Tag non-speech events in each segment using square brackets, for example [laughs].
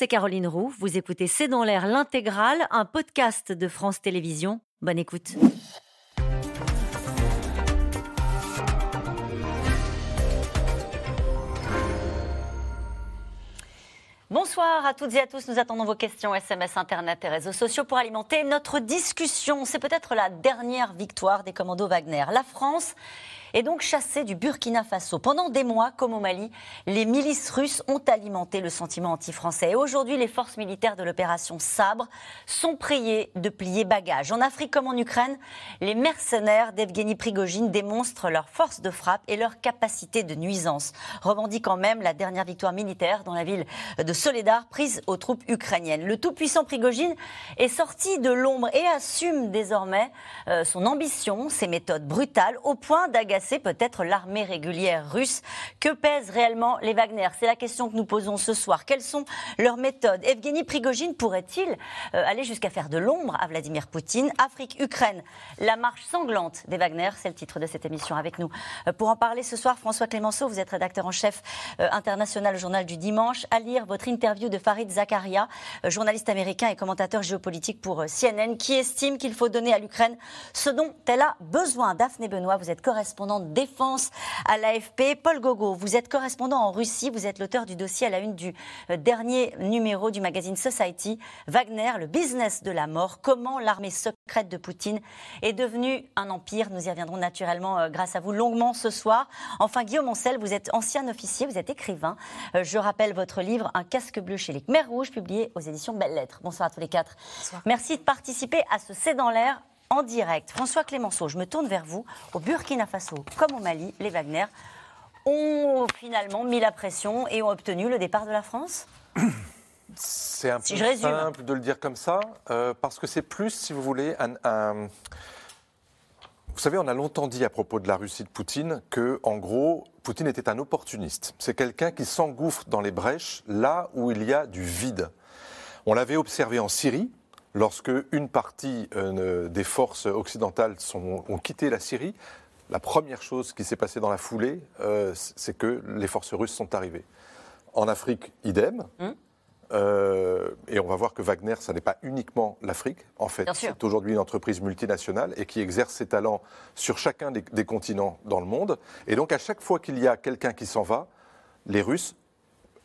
c'est Caroline Roux. Vous écoutez C'est dans l'air l'intégrale, un podcast de France Télévisions. Bonne écoute. Bonsoir à toutes et à tous. Nous attendons vos questions SMS, Internet et réseaux sociaux pour alimenter notre discussion. C'est peut-être la dernière victoire des commandos Wagner. La France est donc chassée du Burkina Faso. Pendant des mois, comme au Mali, les milices russes ont alimenté le sentiment anti-français. Et aujourd'hui, les forces militaires de l'opération Sabre sont priées de plier bagages. En Afrique comme en Ukraine, les mercenaires d'Evgeny Prigogine démontrent leur force de frappe et leur capacité de nuisance, revendiquant même la dernière victoire militaire dans la ville de Soledar prise aux troupes ukrainiennes. Le tout-puissant Prigogine est sorti de l'ombre et assume désormais euh, son ambition, ses méthodes brutales, au point d'agacer c'est peut-être l'armée régulière russe. Que pèsent réellement les Wagner? C'est la question que nous posons ce soir. Quelles sont leurs méthodes? Evgeny Prigogine pourrait-il euh, aller jusqu'à faire de l'ombre à Vladimir Poutine? Afrique-Ukraine, la marche sanglante des Wagner, c'est le titre de cette émission avec nous. Euh, pour en parler ce soir, François Clémenceau, vous êtes rédacteur en chef euh, international au journal du dimanche. À lire votre interview de Farid Zakaria, journaliste américain et commentateur géopolitique pour CNN, qui estime qu'il faut donner à l'Ukraine ce dont elle a besoin. Daphné Benoît, vous êtes correspondant de défense à l'AFP. Paul Gogo, vous êtes correspondant en Russie, vous êtes l'auteur du dossier à la une du euh, dernier numéro du magazine Society. Wagner, le business de la mort, comment l'armée secrète de Poutine est devenue un empire? Nous y reviendrons naturellement euh, grâce à vous longuement ce soir. Enfin, Guillaume Ancel, vous êtes ancien officier, vous êtes écrivain. Euh, je rappelle votre livre Un casque bleu chez les Khmer Rouges, publié aux éditions Belles Lettres. Bonsoir à tous les quatre. Merci de participer à ce C'est dans l'air en direct. François Clémenceau, je me tourne vers vous. Au Burkina Faso, comme au Mali, les Wagner ont finalement mis la pression et ont obtenu le départ de la France [coughs] C'est un peu simple de le dire comme ça, euh, parce que c'est plus, si vous voulez, un, Vous savez, on a longtemps dit à propos de la Russie de Poutine que, en gros, Poutine était un opportuniste. C'est quelqu'un qui s'engouffre dans les brèches là où il y a du vide. On l'avait observé en Syrie, lorsque une partie euh, des forces occidentales ont quitté la Syrie, la première chose qui s'est passée dans la foulée, euh, c'est que les forces russes sont arrivées. En Afrique, idem. Hum. Euh, et on va voir que Wagner, ça n'est pas uniquement l'Afrique. En fait, c'est aujourd'hui une entreprise multinationale et qui exerce ses talents sur chacun des continents dans le monde. Et donc, à chaque fois qu'il y a quelqu'un qui s'en va, les Russes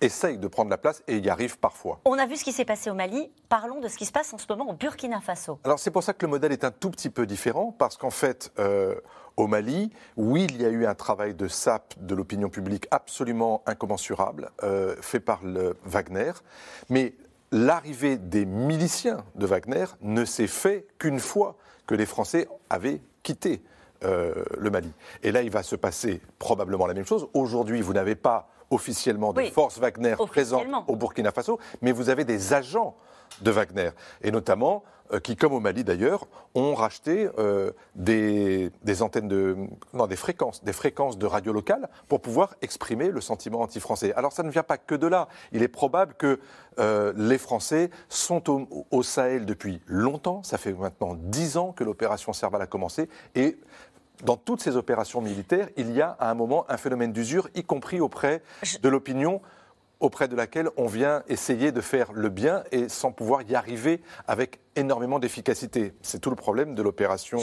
essaye de prendre la place et y arrive parfois. On a vu ce qui s'est passé au Mali. Parlons de ce qui se passe en ce moment au Burkina Faso. Alors c'est pour ça que le modèle est un tout petit peu différent parce qu'en fait, euh, au Mali, oui, il y a eu un travail de sape de l'opinion publique absolument incommensurable euh, fait par le Wagner, mais l'arrivée des miliciens de Wagner ne s'est fait qu'une fois que les Français avaient quitté euh, le Mali. Et là, il va se passer probablement la même chose. Aujourd'hui, vous n'avez pas officiellement de forces Wagner présentes au Burkina Faso, mais vous avez des agents de Wagner, et notamment euh, qui, comme au Mali d'ailleurs, ont racheté euh, des, antennes de, non, des fréquences, des fréquences de radio locale pour pouvoir exprimer le sentiment anti-français. Alors ça ne vient pas que de là. Il est probable que euh, les Français sont au, au, Sahel depuis longtemps. Ça fait maintenant dix ans que l'opération Serval a commencé et dans toutes ces opérations militaires, il y a à un moment un phénomène d'usure, y compris auprès de l'opinion auprès de laquelle on vient essayer de faire le bien et sans pouvoir y arriver avec énormément d'efficacité. C'est tout le problème de l'opération,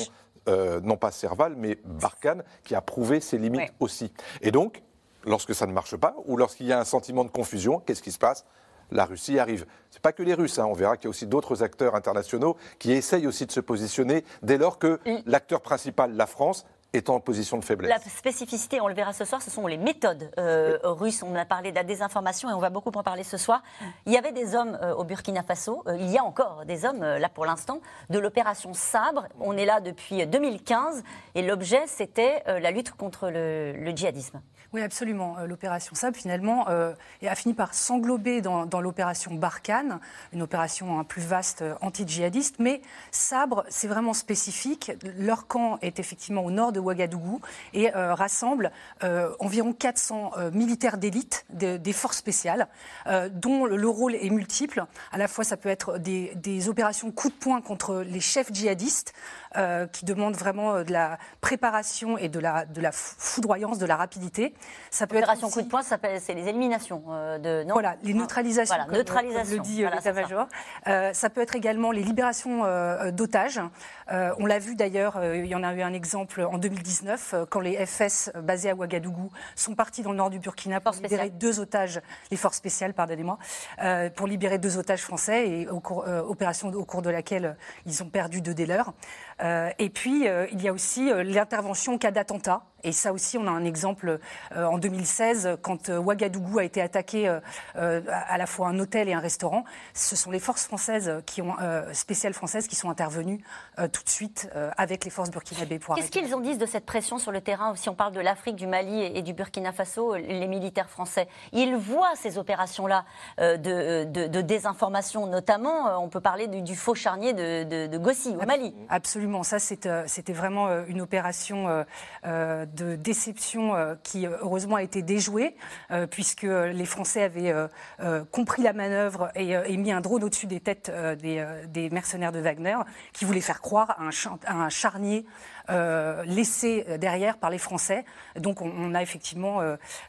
euh, non pas Serval, mais Barkhane, qui a prouvé ses limites aussi. Et donc, lorsque ça ne marche pas, ou lorsqu'il y a un sentiment de confusion, qu'est-ce qui se passe? La Russie arrive. Ce n'est pas que les Russes, hein. on verra qu'il y a aussi d'autres acteurs internationaux qui essayent aussi de se positionner dès lors que l'acteur principal, la France, est en position de faiblesse. La spécificité, on le verra ce soir, ce sont les méthodes euh, russes. On a parlé de la désinformation et on va beaucoup en parler ce soir. Il y avait des hommes euh, au Burkina Faso, euh, il y a encore des hommes là pour l'instant, de l'opération Sabre. On est là depuis 2015 et l'objet c'était la lutte contre le, le djihadisme. Oui, absolument. L'opération Sabre, finalement, euh, a fini par s'englober dans, l'opération Barkhane, une opération hein, plus vaste anti-djihadiste. Mais Sabre, c'est vraiment spécifique. Leur camp est effectivement au nord de Ouagadougou et rassemble environ 400 militaires d'élite des forces spéciales, dont le rôle est multiple. À la fois, ça peut être des opérations coup de poing contre les chefs djihadistes, euh, qui demande vraiment euh, de la préparation et de la, de la foudroyance, de la rapidité. Ça peut Opération coup de poing, c'est les éliminations euh, de non? Voilà, les neutralisations. Voilà, neutralisation. le dit l'état-major. Ça. peut être également les libérations d'otages. on l'a vu d'ailleurs, il y en a eu un exemple en 2019 quand les FS basés à Ouagadougou sont partis dans le nord du Burkina pour libérer deux otages, les forces spéciales, pardonnez-moi, pour libérer deux otages français et au cours, opération au cours de laquelle ils ont perdu deux des leurs. Euh, et puis, euh, il y a aussi euh, l'intervention en cas d'attentat. Et ça aussi, on a un exemple en 2016, quand Ouagadougou a été attaqué à la fois un hôtel et un restaurant. Ce sont les forces françaises, qui ont, spéciales françaises, qui sont intervenues tout de suite avec les forces burkinabées. Qu'est-ce qu'ils en disent de cette pression sur le terrain Si on parle de l'Afrique, du Mali et du Burkina Faso, les militaires français, ils voient ces opérations-là de, de, désinformation, notamment, on peut parler du, faux charnier de, de, Gossi au Mali. Absolument, ça c'était vraiment une opération de déception euh, qui euh, heureusement a été déjouée, euh, puisque les Français avaient compris la manœuvre et, mis un drone au-dessus des têtes des, mercenaires de Wagner, qui voulaient faire croire à un, charnier laissé derrière par les Français. Donc on, a effectivement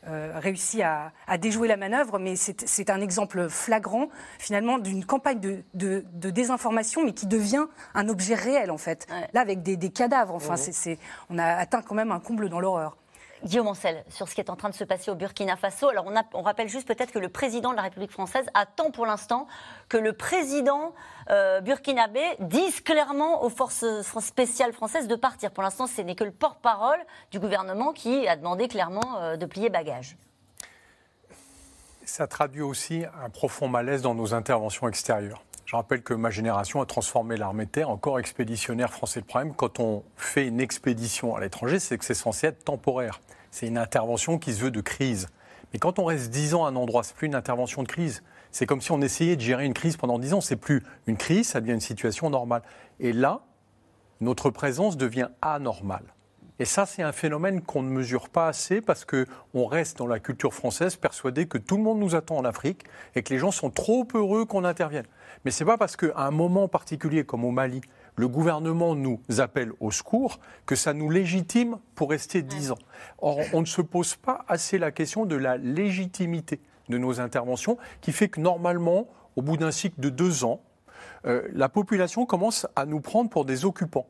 réussi à, déjouer la manœuvre, mais c'est un exemple flagrant finalement d'une campagne de, désinformation, mais qui devient un objet réel en fait. Là avec des, cadavres, enfin c'est on a atteint quand même un comble dans l'horreur. Guillaume Ancel, sur ce qui est en train de se passer au Burkina Faso. Alors, on, rappelle juste peut-être que le président de la République française attend pour l'instant que le président euh, burkinabé dise clairement aux forces spéciales françaises de partir. Pour l'instant, ce n'est que le porte-parole du gouvernement qui a demandé clairement euh, de plier bagage. Ça traduit aussi un profond malaise dans nos interventions extérieures. Je rappelle que ma génération a transformé l'armée terre en corps expéditionnaire français. Le problème, quand on fait une expédition à l'étranger, c'est que c'est censé être temporaire. C'est une intervention qui se veut de crise. Mais quand on reste 10 ans à un endroit, c'est plus une intervention de crise. C'est comme si on essayait de gérer une crise pendant 10 ans. C'est plus une crise, ça devient une situation normale. Et là, notre présence devient anormale. Et ça, c'est un phénomène qu'on ne mesure pas assez parce qu'on reste dans la culture française persuadé que tout le monde nous attend en Afrique et que les gens sont trop heureux qu'on intervienne. Mais ce n'est pas parce qu'à un moment particulier comme au Mali, le gouvernement nous appelle au secours que ça nous légitime pour rester dix ans. Or, on ne se pose pas assez la question de la légitimité de nos interventions, qui fait que normalement, au bout d'un cycle de deux ans, euh, la population commence à nous prendre pour des occupants.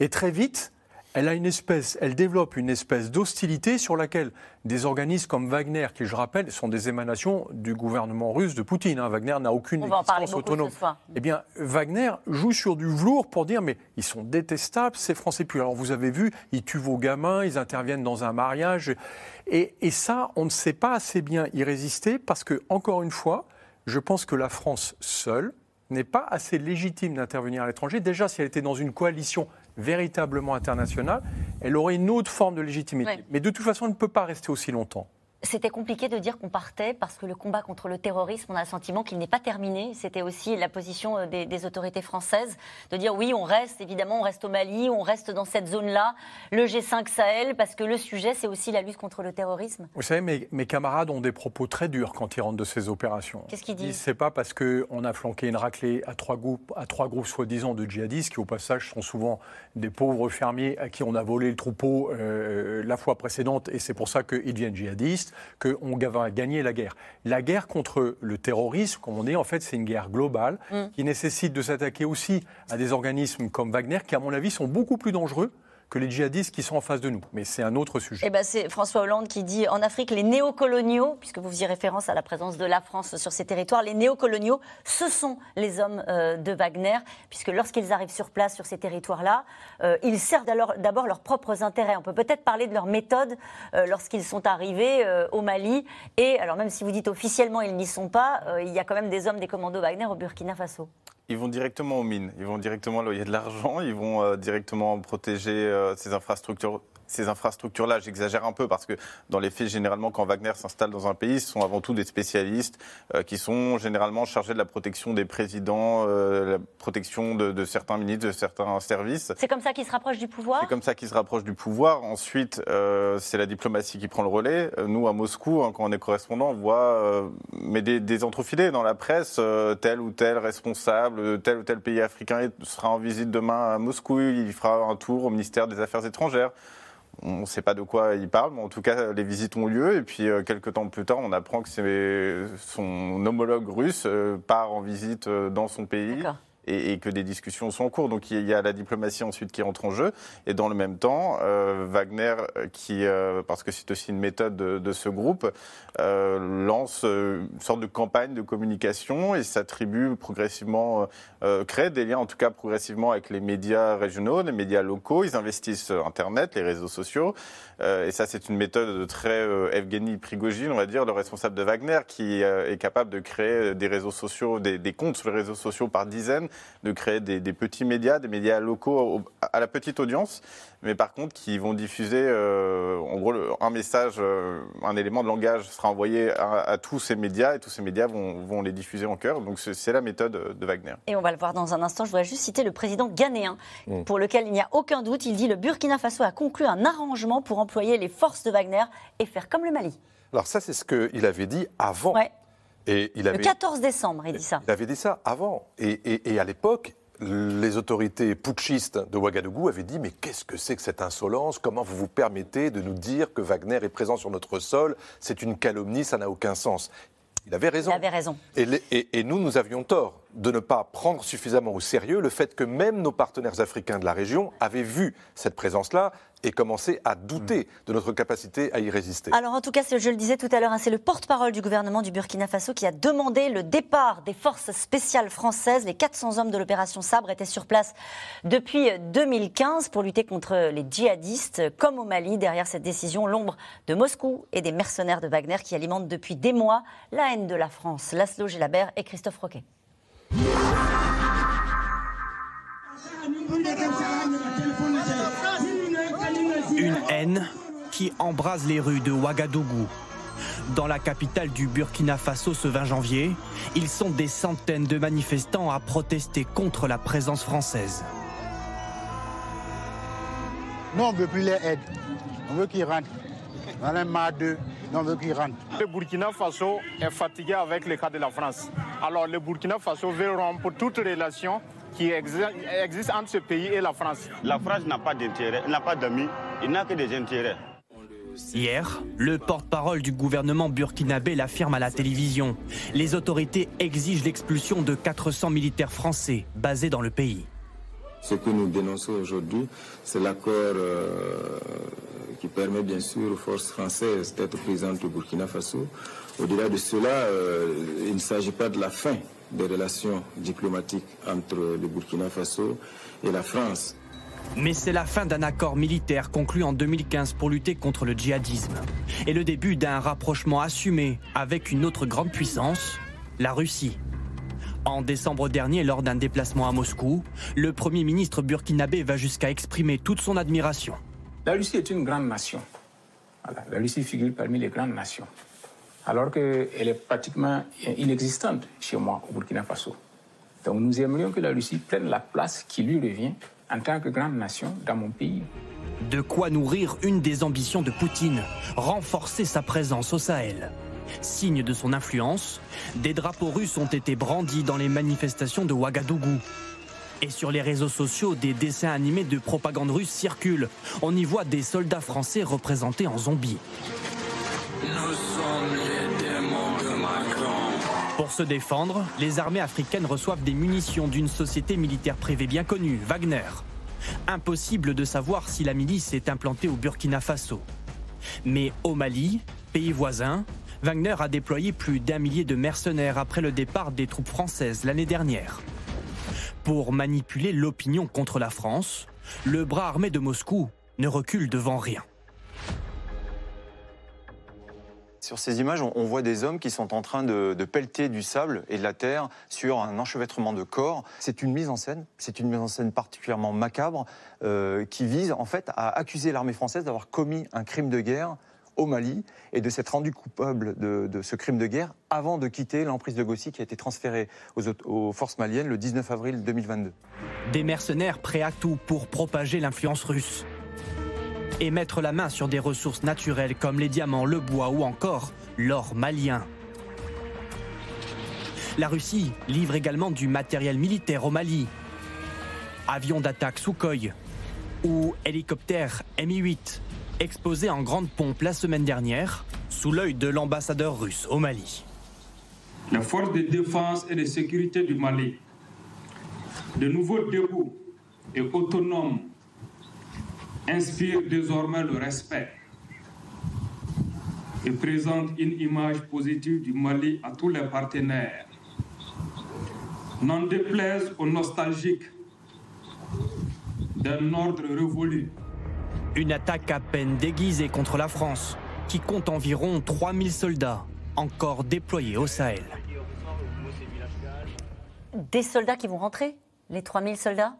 Et très vite, elle a une espèce, elle développe une espèce d'hostilité sur laquelle des organismes comme Wagner, qui je rappelle sont des émanations du gouvernement russe de Poutine. Hein. Wagner n'a aucune existence autonome. Eh bien, Wagner joue sur du velours pour dire mais ils sont détestables ces Français. Puis alors vous avez vu, ils tuent vos gamins, ils interviennent dans un mariage, et, et ça, on ne sait pas assez bien y résister parce que encore une fois, je pense que la France seule n'est pas assez légitime d'intervenir à l'étranger. Déjà, si elle était dans une coalition véritablement internationale, elle aurait une autre forme de légitimité. Mais de toute façon, elle ne peut pas rester aussi longtemps. C'était compliqué de dire qu'on partait parce que le combat contre le terrorisme, on a le sentiment qu'il n'est pas terminé. C'était aussi la position euh, des, autorités françaises de dire oui, on reste, évidemment, on reste au Mali, on reste dans cette zone-là, le G5 Sahel, parce que le sujet, c'est aussi la lutte contre le terrorisme. Vous savez, mes, mes, camarades ont des propos très durs quand ils rentrent de ces opérations. Qu'est-ce qu'ils disent C'est pas parce qu'on a flanqué une raclée à trois groupes, à trois groupes soi-disant de djihadistes, qui au passage sont souvent des pauvres fermiers à qui on a volé le troupeau euh, la fois précédente, et c'est pour ça qu'ils deviennent djihadistes qu'on va gagner la guerre. La guerre contre le terrorisme, comme on dit, en fait, c'est une guerre globale mm. qui nécessite de s'attaquer aussi à des organismes comme Wagner, qui, à mon avis, sont beaucoup plus dangereux que les djihadistes qui sont en face de nous. Mais c'est un autre sujet. Eh ben c'est François Hollande qui dit en Afrique, les néocoloniaux, puisque vous faisiez référence à la présence de la France sur ces territoires, les néocoloniaux, ce sont les hommes euh, de Wagner, puisque lorsqu'ils arrivent sur place, sur ces territoires-là, euh, ils servent d'abord leurs propres intérêts. On peut peut-être parler de leur méthode euh, lorsqu'ils sont arrivés au Mali. Et alors même si vous dites officiellement ils n'y sont pas, il y a quand même des hommes des commandos Wagner au Burkina Faso. Ils vont directement aux mines, ils vont directement a de l'argent, ils vont euh, directement protéger euh, ces infrastructures ces infrastructures-là. J'exagère un peu parce que dans les faits, généralement, quand Wagner s'installe dans un pays, ce sont avant tout des spécialistes euh, qui sont généralement chargés de la protection des présidents, euh, la protection de, certains ministres, de certains services. C'est comme ça qu'ils se rapprochent du pouvoir? C'est comme ça qu'ils se rapprochent du pouvoir. Ensuite, euh, c'est la diplomatie qui prend le relais. Nous, à Moscou, hein, quand on est correspondant, on voit mais des, des, entrefilés dans la presse, tel ou tel responsable, tel ou tel pays africain sera en visite demain à Moscou, il fera un tour au ministère des Affaires étrangères. On ne sait pas de quoi il parle, mais en tout cas, les visites ont lieu. Et puis, euh, quelques temps plus tard, on apprend que son homologue russe euh, part en visite euh, dans son pays et, que des discussions sont en cours. Donc il y a la diplomatie ensuite qui entre en jeu. Et dans le même temps, euh, Wagner, qui, euh, parce que c'est aussi une méthode de, ce groupe, euh, lance une sorte de campagne de communication et s'attribue progressivement, crée des liens en tout cas progressivement avec les médias régionaux, les médias locaux. Ils investissent Internet, les réseaux sociaux. et ça, c'est une méthode de très Evgeny Prigogine, on va dire, le responsable de Wagner, qui est capable de créer des réseaux sociaux, des, des comptes sur les réseaux sociaux par dizaines de créer des, petits médias, des médias locaux à la petite audience, mais par contre qui vont diffuser, euh, en gros, un message, euh, un élément de langage sera envoyé à, tous ces médias et tous ces médias vont, les diffuser en chœur. Donc c'est la méthode de Wagner. Et on va le voir dans un instant. Je voudrais juste citer le président ghanéen, mm. pour lequel il n'y a aucun doute. Il dit le Burkina Faso a conclu un arrangement pour employer les forces de Wagner et faire comme le Mali. Alors ça, c'est ce qu'il avait dit avant. Et il avait, le 14 décembre, il dit ça. Il avait dit ça avant. Et, à l'époque, les autorités putschistes de Ouagadougou avaient dit Mais qu'est-ce que c'est que cette insolence? Comment vous vous permettez de nous dire que Wagner est présent sur notre sol? C'est une calomnie, ça n'a aucun sens. Il avait raison. Il avait raison. et, nous, nous avions tort de ne pas prendre suffisamment au sérieux le fait que même nos partenaires africains de la région avaient vu cette présence-là et commencé à douter de notre capacité à y résister. Alors en tout cas, je le disais tout à l'heure, hein, c'est le porte-parole du gouvernement du Burkina Faso qui a demandé le départ des forces spéciales françaises. Les 400 hommes de l'opération Sabre étaient sur place depuis 2015 pour lutter contre les djihadistes, comme au Mali. Derrière cette décision, l'ombre de Moscou et des mercenaires de Wagner qui alimentent depuis des mois la haine de la France. Laszlo Gélabert et Christophe Roquet. Une haine qui embrase les rues de Ouagadougou. Dans la capitale du Burkina Faso ce 20 janvier, ils sont des centaines de manifestants à protester contre la présence française. Non, on ne veut plus les aides. On veut qu'ils rentrent. On en a marre d'eux. Le Burkina Faso est fatigué avec le cas de la France. Alors le Burkina Faso veut rompre toute relation qui existe entre ce pays et la France. La France n'a pas d'intérêt, n'a pas d'amis, il n'a que des intérêts. Hier, le porte-parole du gouvernement burkinabé l'affirme à la télévision. Les autorités exigent l'expulsion de 400 militaires français basés dans le pays. Ce que nous dénonçons aujourd'hui, c'est l'accord euh, qui permet bien sûr aux forces françaises d'être présentes au Burkina Faso. Au-delà de cela, euh, il ne s'agit pas de la fin des relations diplomatiques entre le Burkina Faso et la France. Mais c'est la fin d'un accord militaire conclu en 2015 pour lutter contre le djihadisme et le début d'un rapprochement assumé avec une autre grande puissance, la Russie. En décembre dernier, lors d'un déplacement à Moscou, le Premier ministre burkinabé va jusqu'à exprimer toute son admiration. La Russie est une grande nation. La Russie figure parmi les grandes nations. Alors qu'elle est pratiquement inexistante chez moi au Burkina Faso. Donc nous aimerions que la Russie prenne la place qui lui revient en tant que grande nation dans mon pays. De quoi nourrir une des ambitions de Poutine, renforcer sa présence au Sahel. Signe de son influence, des drapeaux russes ont été brandis dans les manifestations de Ouagadougou. Et sur les réseaux sociaux, des dessins animés de propagande russe circulent. On y voit des soldats français représentés en zombies. Nous sommes les. Pour se défendre, les armées africaines reçoivent des munitions d'une société militaire privée bien connue, Wagner. Impossible de savoir si la milice est implantée au Burkina Faso. Mais au Mali, pays voisin, Wagner a déployé plus d'un millier de mercenaires après le départ des troupes françaises l'année dernière. Pour manipuler l'opinion contre la France, le bras armé de Moscou ne recule devant rien. Sur ces images, on, voit des hommes qui sont en train de, pelleter du sable et de la terre sur un enchevêtrement de corps. C'est une mise en scène, c'est une mise en scène particulièrement macabre euh, qui vise en fait à accuser l'armée française d'avoir commis un crime de guerre au Mali et de s'être rendu coupable de, ce crime de guerre avant de quitter l'emprise de Gossi qui a été transférée aux, aux, forces maliennes le 19 avril 2022. Des mercenaires prêts à tout pour propager l'influence russe et mettre la main sur des ressources naturelles comme les diamants, le bois ou encore l'or malien. La Russie livre également du matériel militaire au Mali. Avions d'attaque Sukhoi ou hélicoptères Mi-8 exposés en grande pompe la semaine dernière sous l'œil de l'ambassadeur russe au Mali. La force de défense et de sécurité du Mali, de nouveau debout et autonome inspire désormais le respect et présente une image positive du Mali à tous les partenaires. N'en déplaise aux nostalgiques d'un ordre révolu. Une attaque à peine déguisée contre la France, qui compte environ 3000 soldats encore déployés au Sahel. Des soldats qui vont rentrer Les 3000 soldats?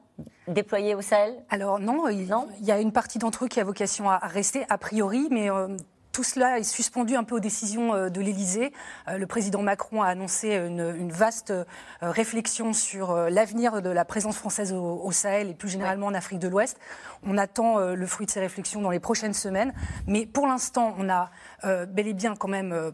Déployés au Sahel? Alors non, il, y a une partie d'entre eux qui a vocation à, rester a priori, mais euh, tout cela est suspendu un peu aux décisions euh, de l'Élysée. Euh, le président Macron a annoncé une, vaste réflexion sur l'avenir de la présence française au, Sahel et plus généralement en Afrique de l'Ouest. On attend le fruit de ces réflexions dans les prochaines semaines. Mais pour l'instant, on a bel et bien quand même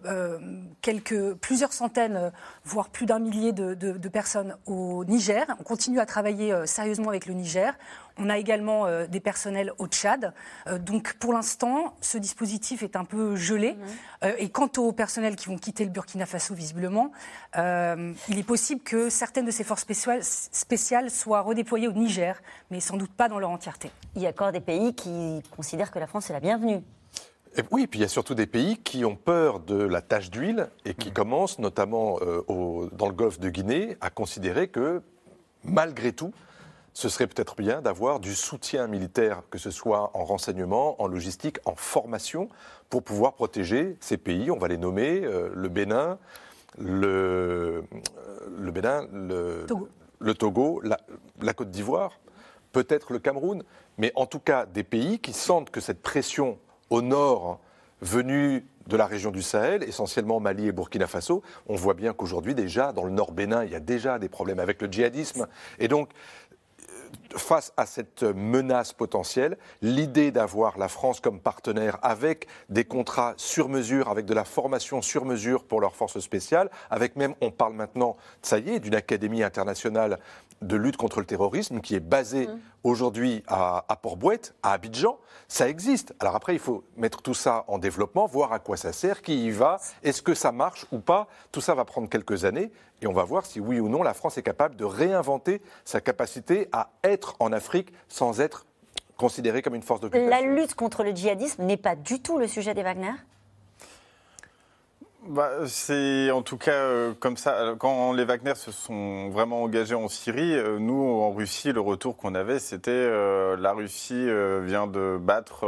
plusieurs centaines, voire plus d'un millier de, personnes au Niger. On continue à travailler sérieusement avec le Niger. On a également euh, des personnels au Tchad. Euh, donc pour l'instant, ce dispositif est un peu gelé. Mhm. Euh, et quant aux personnels qui vont quitter le Burkina Faso, visiblement, il est possible que certaines de ces forces spéciales, spéciales soient redéployées au Niger, mais sans doute pas dans leur entièreté. Il y a encore des pays qui considèrent que la France est la bienvenue. Et oui, puis il y a surtout des pays qui ont peur de la tache d'huile et qui mhm. commencent, notamment dans le golfe de Guinée, à considérer que, malgré tout, ce serait peut-être bien d'avoir du soutien militaire, que ce soit en renseignement, en logistique, en formation, pour pouvoir protéger ces pays. On va les nommer euh, le Bénin, le, euh, le Bénin, le Togo, le Togo la, la Côte d'Ivoire, peut-être le Cameroun, mais en tout cas des pays qui sentent que cette pression au nord venue de la région du Sahel, essentiellement Mali et Burkina Faso. On voit bien qu'aujourd'hui, déjà, dans le nord Bénin, il y a déjà des problèmes avec le djihadisme. Et donc, face à cette menace potentielle, l'idée d'avoir la France comme partenaire avec des contrats sur mesure, avec de la formation sur mesure pour leurs forces spéciales, avec même, on parle maintenant, ça y est, d'une académie internationale de lutte contre le terrorisme qui est basée mmh. aujourd'hui à, à Port-Bouette, à Abidjan, ça existe. Alors après, il faut mettre tout ça en développement, voir à quoi ça sert, qui y va, est-ce que ça marche ou pas. Tout ça va prendre quelques années et on va voir si oui ou non la France est capable de réinventer sa capacité à être en Afrique sans être considérée comme une force d'occupation. La lutte contre le djihadisme n'est pas du tout le sujet des Wagner? Bah, C'est en tout cas euh, comme ça. Quand les Wagner se sont vraiment engagés en Syrie, euh, nous, en Russie, le retour qu'on avait, c'était euh, la Russie vient de battre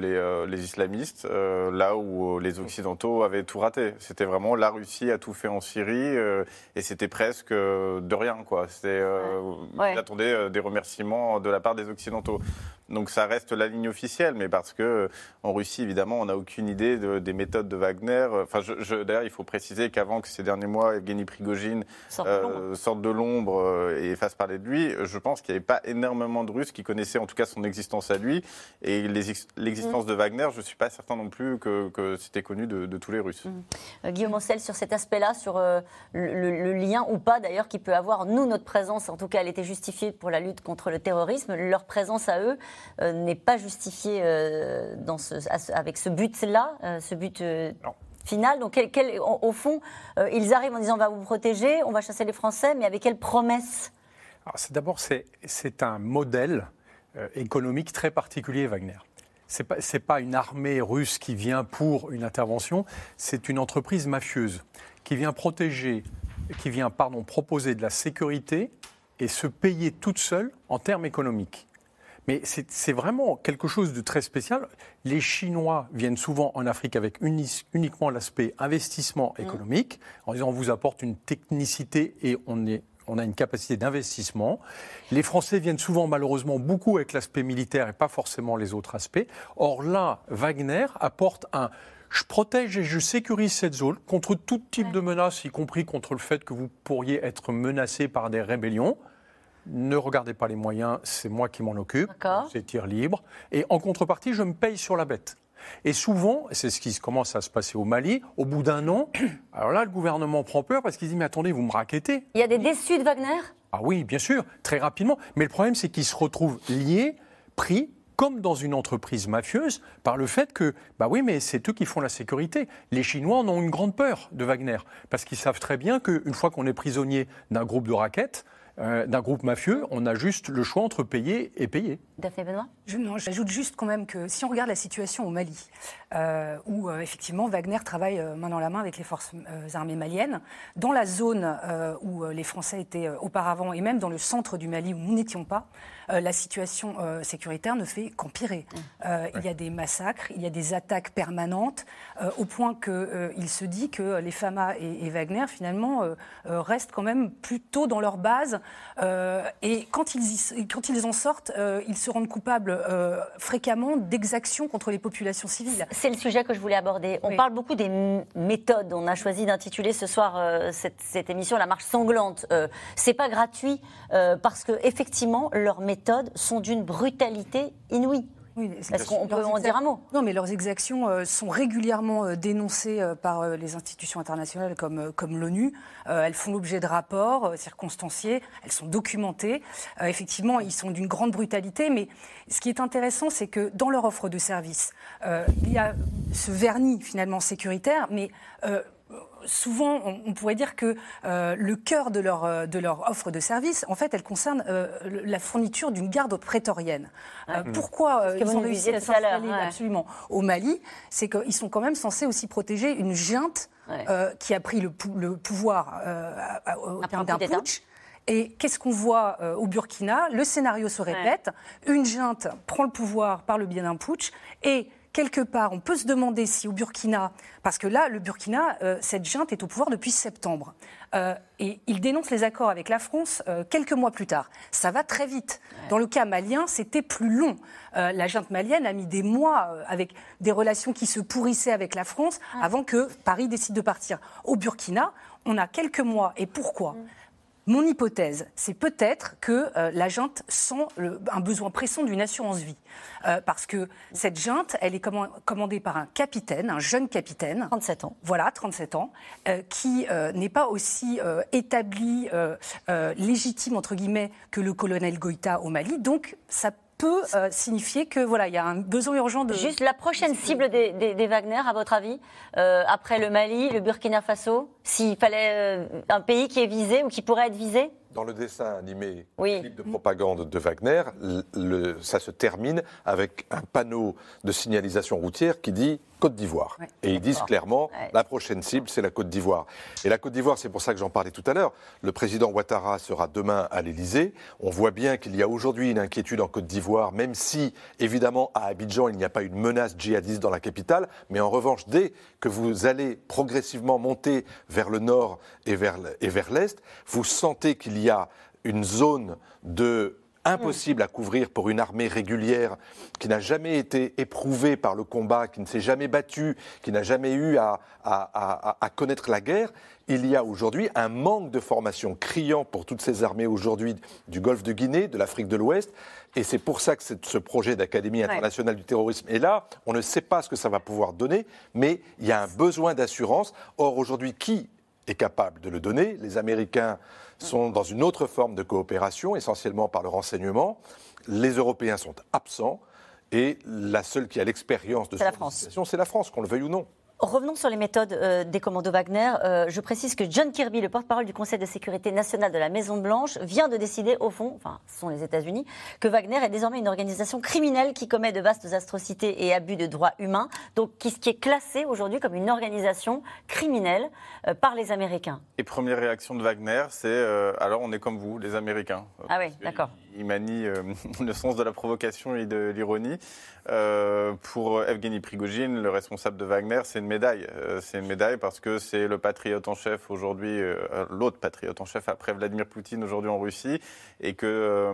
les, les, islamistes là où les Occidentaux avaient tout raté. C'était vraiment la Russie a tout fait en Syrie et c'était presque de rien. Quoi. Ouais. J'attendais des remerciements de la part des Occidentaux. Donc ça reste la ligne officielle, mais parce que en Russie, évidemment, on n'a aucune idée des méthodes de Wagner. Enfin, je, d'ailleurs, il faut préciser qu'avant que ces derniers mois, Evgeny Prigogine euh, sorte de l'ombre euh, et fasse parler de lui, je pense qu'il n'y avait pas énormément de Russes qui connaissaient en tout cas son existence à lui. Et l'existence mm. de Wagner, je ne suis pas certain non plus que, c'était connu de, tous les Russes. Mm. Euh, Guillaume Ancel, sur cet aspect-là, sur le, le, lien ou pas d'ailleurs qui peut avoir, nous, notre présence, en tout cas, elle était justifiée pour la lutte contre le terrorisme, leur présence à eux, euh, n'est pas justifié euh, dans ce, avec ce but-là, euh, ce but Donc, au, fond, ils arrivent en disant on va vous protéger, on va chasser les Français, mais avec quelle promesse? D'abord, c'est un modèle économique très particulier, Wagner. Ce n'est pas, une armée russe qui vient pour une intervention, c'est une entreprise mafieuse qui vient protéger, qui vient pardon, proposer de la sécurité et se payer toute seule en termes économiques. Mais c'est vraiment quelque chose de très spécial. Les Chinois viennent souvent en Afrique avec uniquement l'aspect investissement mmh. économique, en disant on vous apporte une technicité et on est on a une capacité d'investissement. Les Français viennent souvent, malheureusement, beaucoup avec l'aspect militaire et pas forcément les autres aspects. Or là, Wagner apporte un je protège et je sécurise cette zone contre tout type de menace, y compris contre le fait que vous pourriez être menacé par des rébellions ne regardez pas les moyens, c'est moi qui m'en occupe, c'est tir libre. Et en contrepartie, je me paye sur la bête. Et souvent, c'est ce qui commence à se passer au Mali, au bout d'un an, [clears throat] alors là, le gouvernement prend peur parce qu'il dit Mais attendez, vous me raquettez. Il y a des déçus de Wagner? Ah oui, bien sûr, très rapidement. Mais le problème, c'est qu'ils se retrouvent liés, pris, comme dans une entreprise mafieuse, par le fait que, bah oui, mais c'est eux qui font la sécurité. Les Chinois en ont une grande peur de Wagner, parce qu'ils savent très bien qu'une fois qu'on est prisonnier d'un groupe de raquettes, euh, d'un groupe mafieux, on a juste le choix entre payer et payer. Daphné Benoît J'ajoute juste quand même que si on regarde la situation au Mali, euh, où euh, effectivement Wagner travaille main dans la main avec les forces armées maliennes, dans la zone où les Français étaient auparavant, et même dans le centre du Mali où nous n'étions pas, la situation sécuritaire ne fait qu'empirer. Mmh. Il y a des massacres, il y a des attaques permanentes, au point qu'il se dit que les FAMA et, et Wagner, finalement, restent quand même plutôt dans leur base euh, et quand ils, quand ils en sortent, euh, ils se rendent coupables euh, fréquemment d'exactions contre les populations civiles. C'est le sujet que je voulais aborder. On parle beaucoup des méthodes. On a choisi d'intituler ce soir cette, cette, émission La marche sanglante. C'est pas gratuit parce que effectivement leurs méthodes sont d'une brutalité inouïe. Est-ce qu'on peut en dire un mot Non, mais leurs exactions euh, sont régulièrement euh, dénoncées euh, par les institutions internationales comme, comme l'ONU. elles font l'objet de rapports circonstanciés, elles sont documentées. effectivement, ils sont d'une grande brutalité, mais ce qui est intéressant, c'est que dans leur offre de service, il y a ce vernis finalement sécuritaire, mais souvent, on, pourrait dire que euh, le cœur de leur, euh, de leur offre de service, en fait, elle concerne euh, la fourniture d'une garde prétorienne. pourquoi ils ont réussi à s'installer absolument au Mali C'est qu'ils sont quand même censés aussi protéger une junte qui a pris le, pouvoir au terme d'un putsch. Et qu'est-ce qu'on voit au Burkina? Le scénario se répète. Une junte prend le pouvoir par le biais d'un putsch et quelque part, on peut se demander si au Burkina, parce que là, le Burkina, euh, cette junte est au pouvoir depuis septembre, euh, et il dénonce les accords avec la France euh, quelques mois plus tard. Ça va très vite. Dans le cas malien, c'était plus long. la junte malienne a mis des mois avec des relations qui se pourrissaient avec la France avant que Paris décide de partir. Au Burkina, on a quelques mois. Et pourquoi? Mm. Mon hypothèse, c'est peut-être que euh, la junte sent un besoin pressant d'une assurance vie. Euh, parce que cette junte, elle est commandée par un capitaine, un jeune capitaine. 37 ans. Voilà, 37 ans, euh, qui n'est pas aussi établi, légitime, entre guillemets, que le colonel Goïta au Mali. Donc, ça peut euh, signifier que voilà, il y a un besoin urgent de. Juste la prochaine cible des, Wagner, à votre avis, euh, après le Mali, le Burkina Faso, s'il fallait euh, un pays qui est visé ou qui pourrait être visé? Dans le dessin animé clip de propagande de Wagner, ça se termine avec un panneau de signalisation routière qui dit Côte d'Ivoire. Et ils disent clairement, la prochaine cible, c'est la Côte d'Ivoire. Et la Côte d'Ivoire, c'est pour ça que j'en parlais tout à l'heure. Le président Ouattara sera demain à l'Élysée. On voit bien qu'il y a aujourd'hui une inquiétude en Côte d'Ivoire, même si, évidemment, à Abidjan, il n'y a pas une menace djihadiste dans la capitale. Mais en revanche, dès que vous allez progressivement monter vers le nord et vers l'est, vous sentez qu'il y a une zone de impossible à couvrir pour une armée régulière qui n'a jamais été éprouvée par le combat, qui ne s'est jamais battue, qui n'a jamais eu à, connaître la guerre. Il y a aujourd'hui un manque de formation criant pour toutes ces armées aujourd'hui du Golfe de Guinée, de l'Afrique de l'Ouest. Et c'est pour ça que ce projet d'Académie internationale du terrorisme est là. On ne sait pas ce que ça va pouvoir donner, mais il y a un besoin d'assurance. Or, aujourd'hui, qui est capable de le donner Les Américains sont dans une autre forme de coopération, essentiellement par le renseignement. Les Européens sont absents. Et la seule qui a l'expérience de cette situation, c'est la France, qu'on le veuille ou non. Revenons sur les méthodes euh, des commandos Wagner. Euh, je précise que John Kirby, le porte-parole du Conseil de sécurité nationale de la Maison-Blanche, vient de décider, au fond, enfin, ce sont les États-Unis, que Wagner est désormais une organisation criminelle qui commet de vastes atrocités et abus de droits humains, donc qui, qui est classée aujourd'hui comme une organisation criminelle euh, par les Américains. Et première réaction de Wagner, c'est alors on est comme vous, les Américains. Ah oui, d'accord il manie [laughs] le sens de la provocation et de l'ironie. pour Evgeny Prigogine, le responsable de Wagner, c'est médaille. c'est une médaille parce que c'est le patriote en chef aujourd'hui, l'autre patriote en chef après Vladimir Poutine aujourd'hui en Russie, et que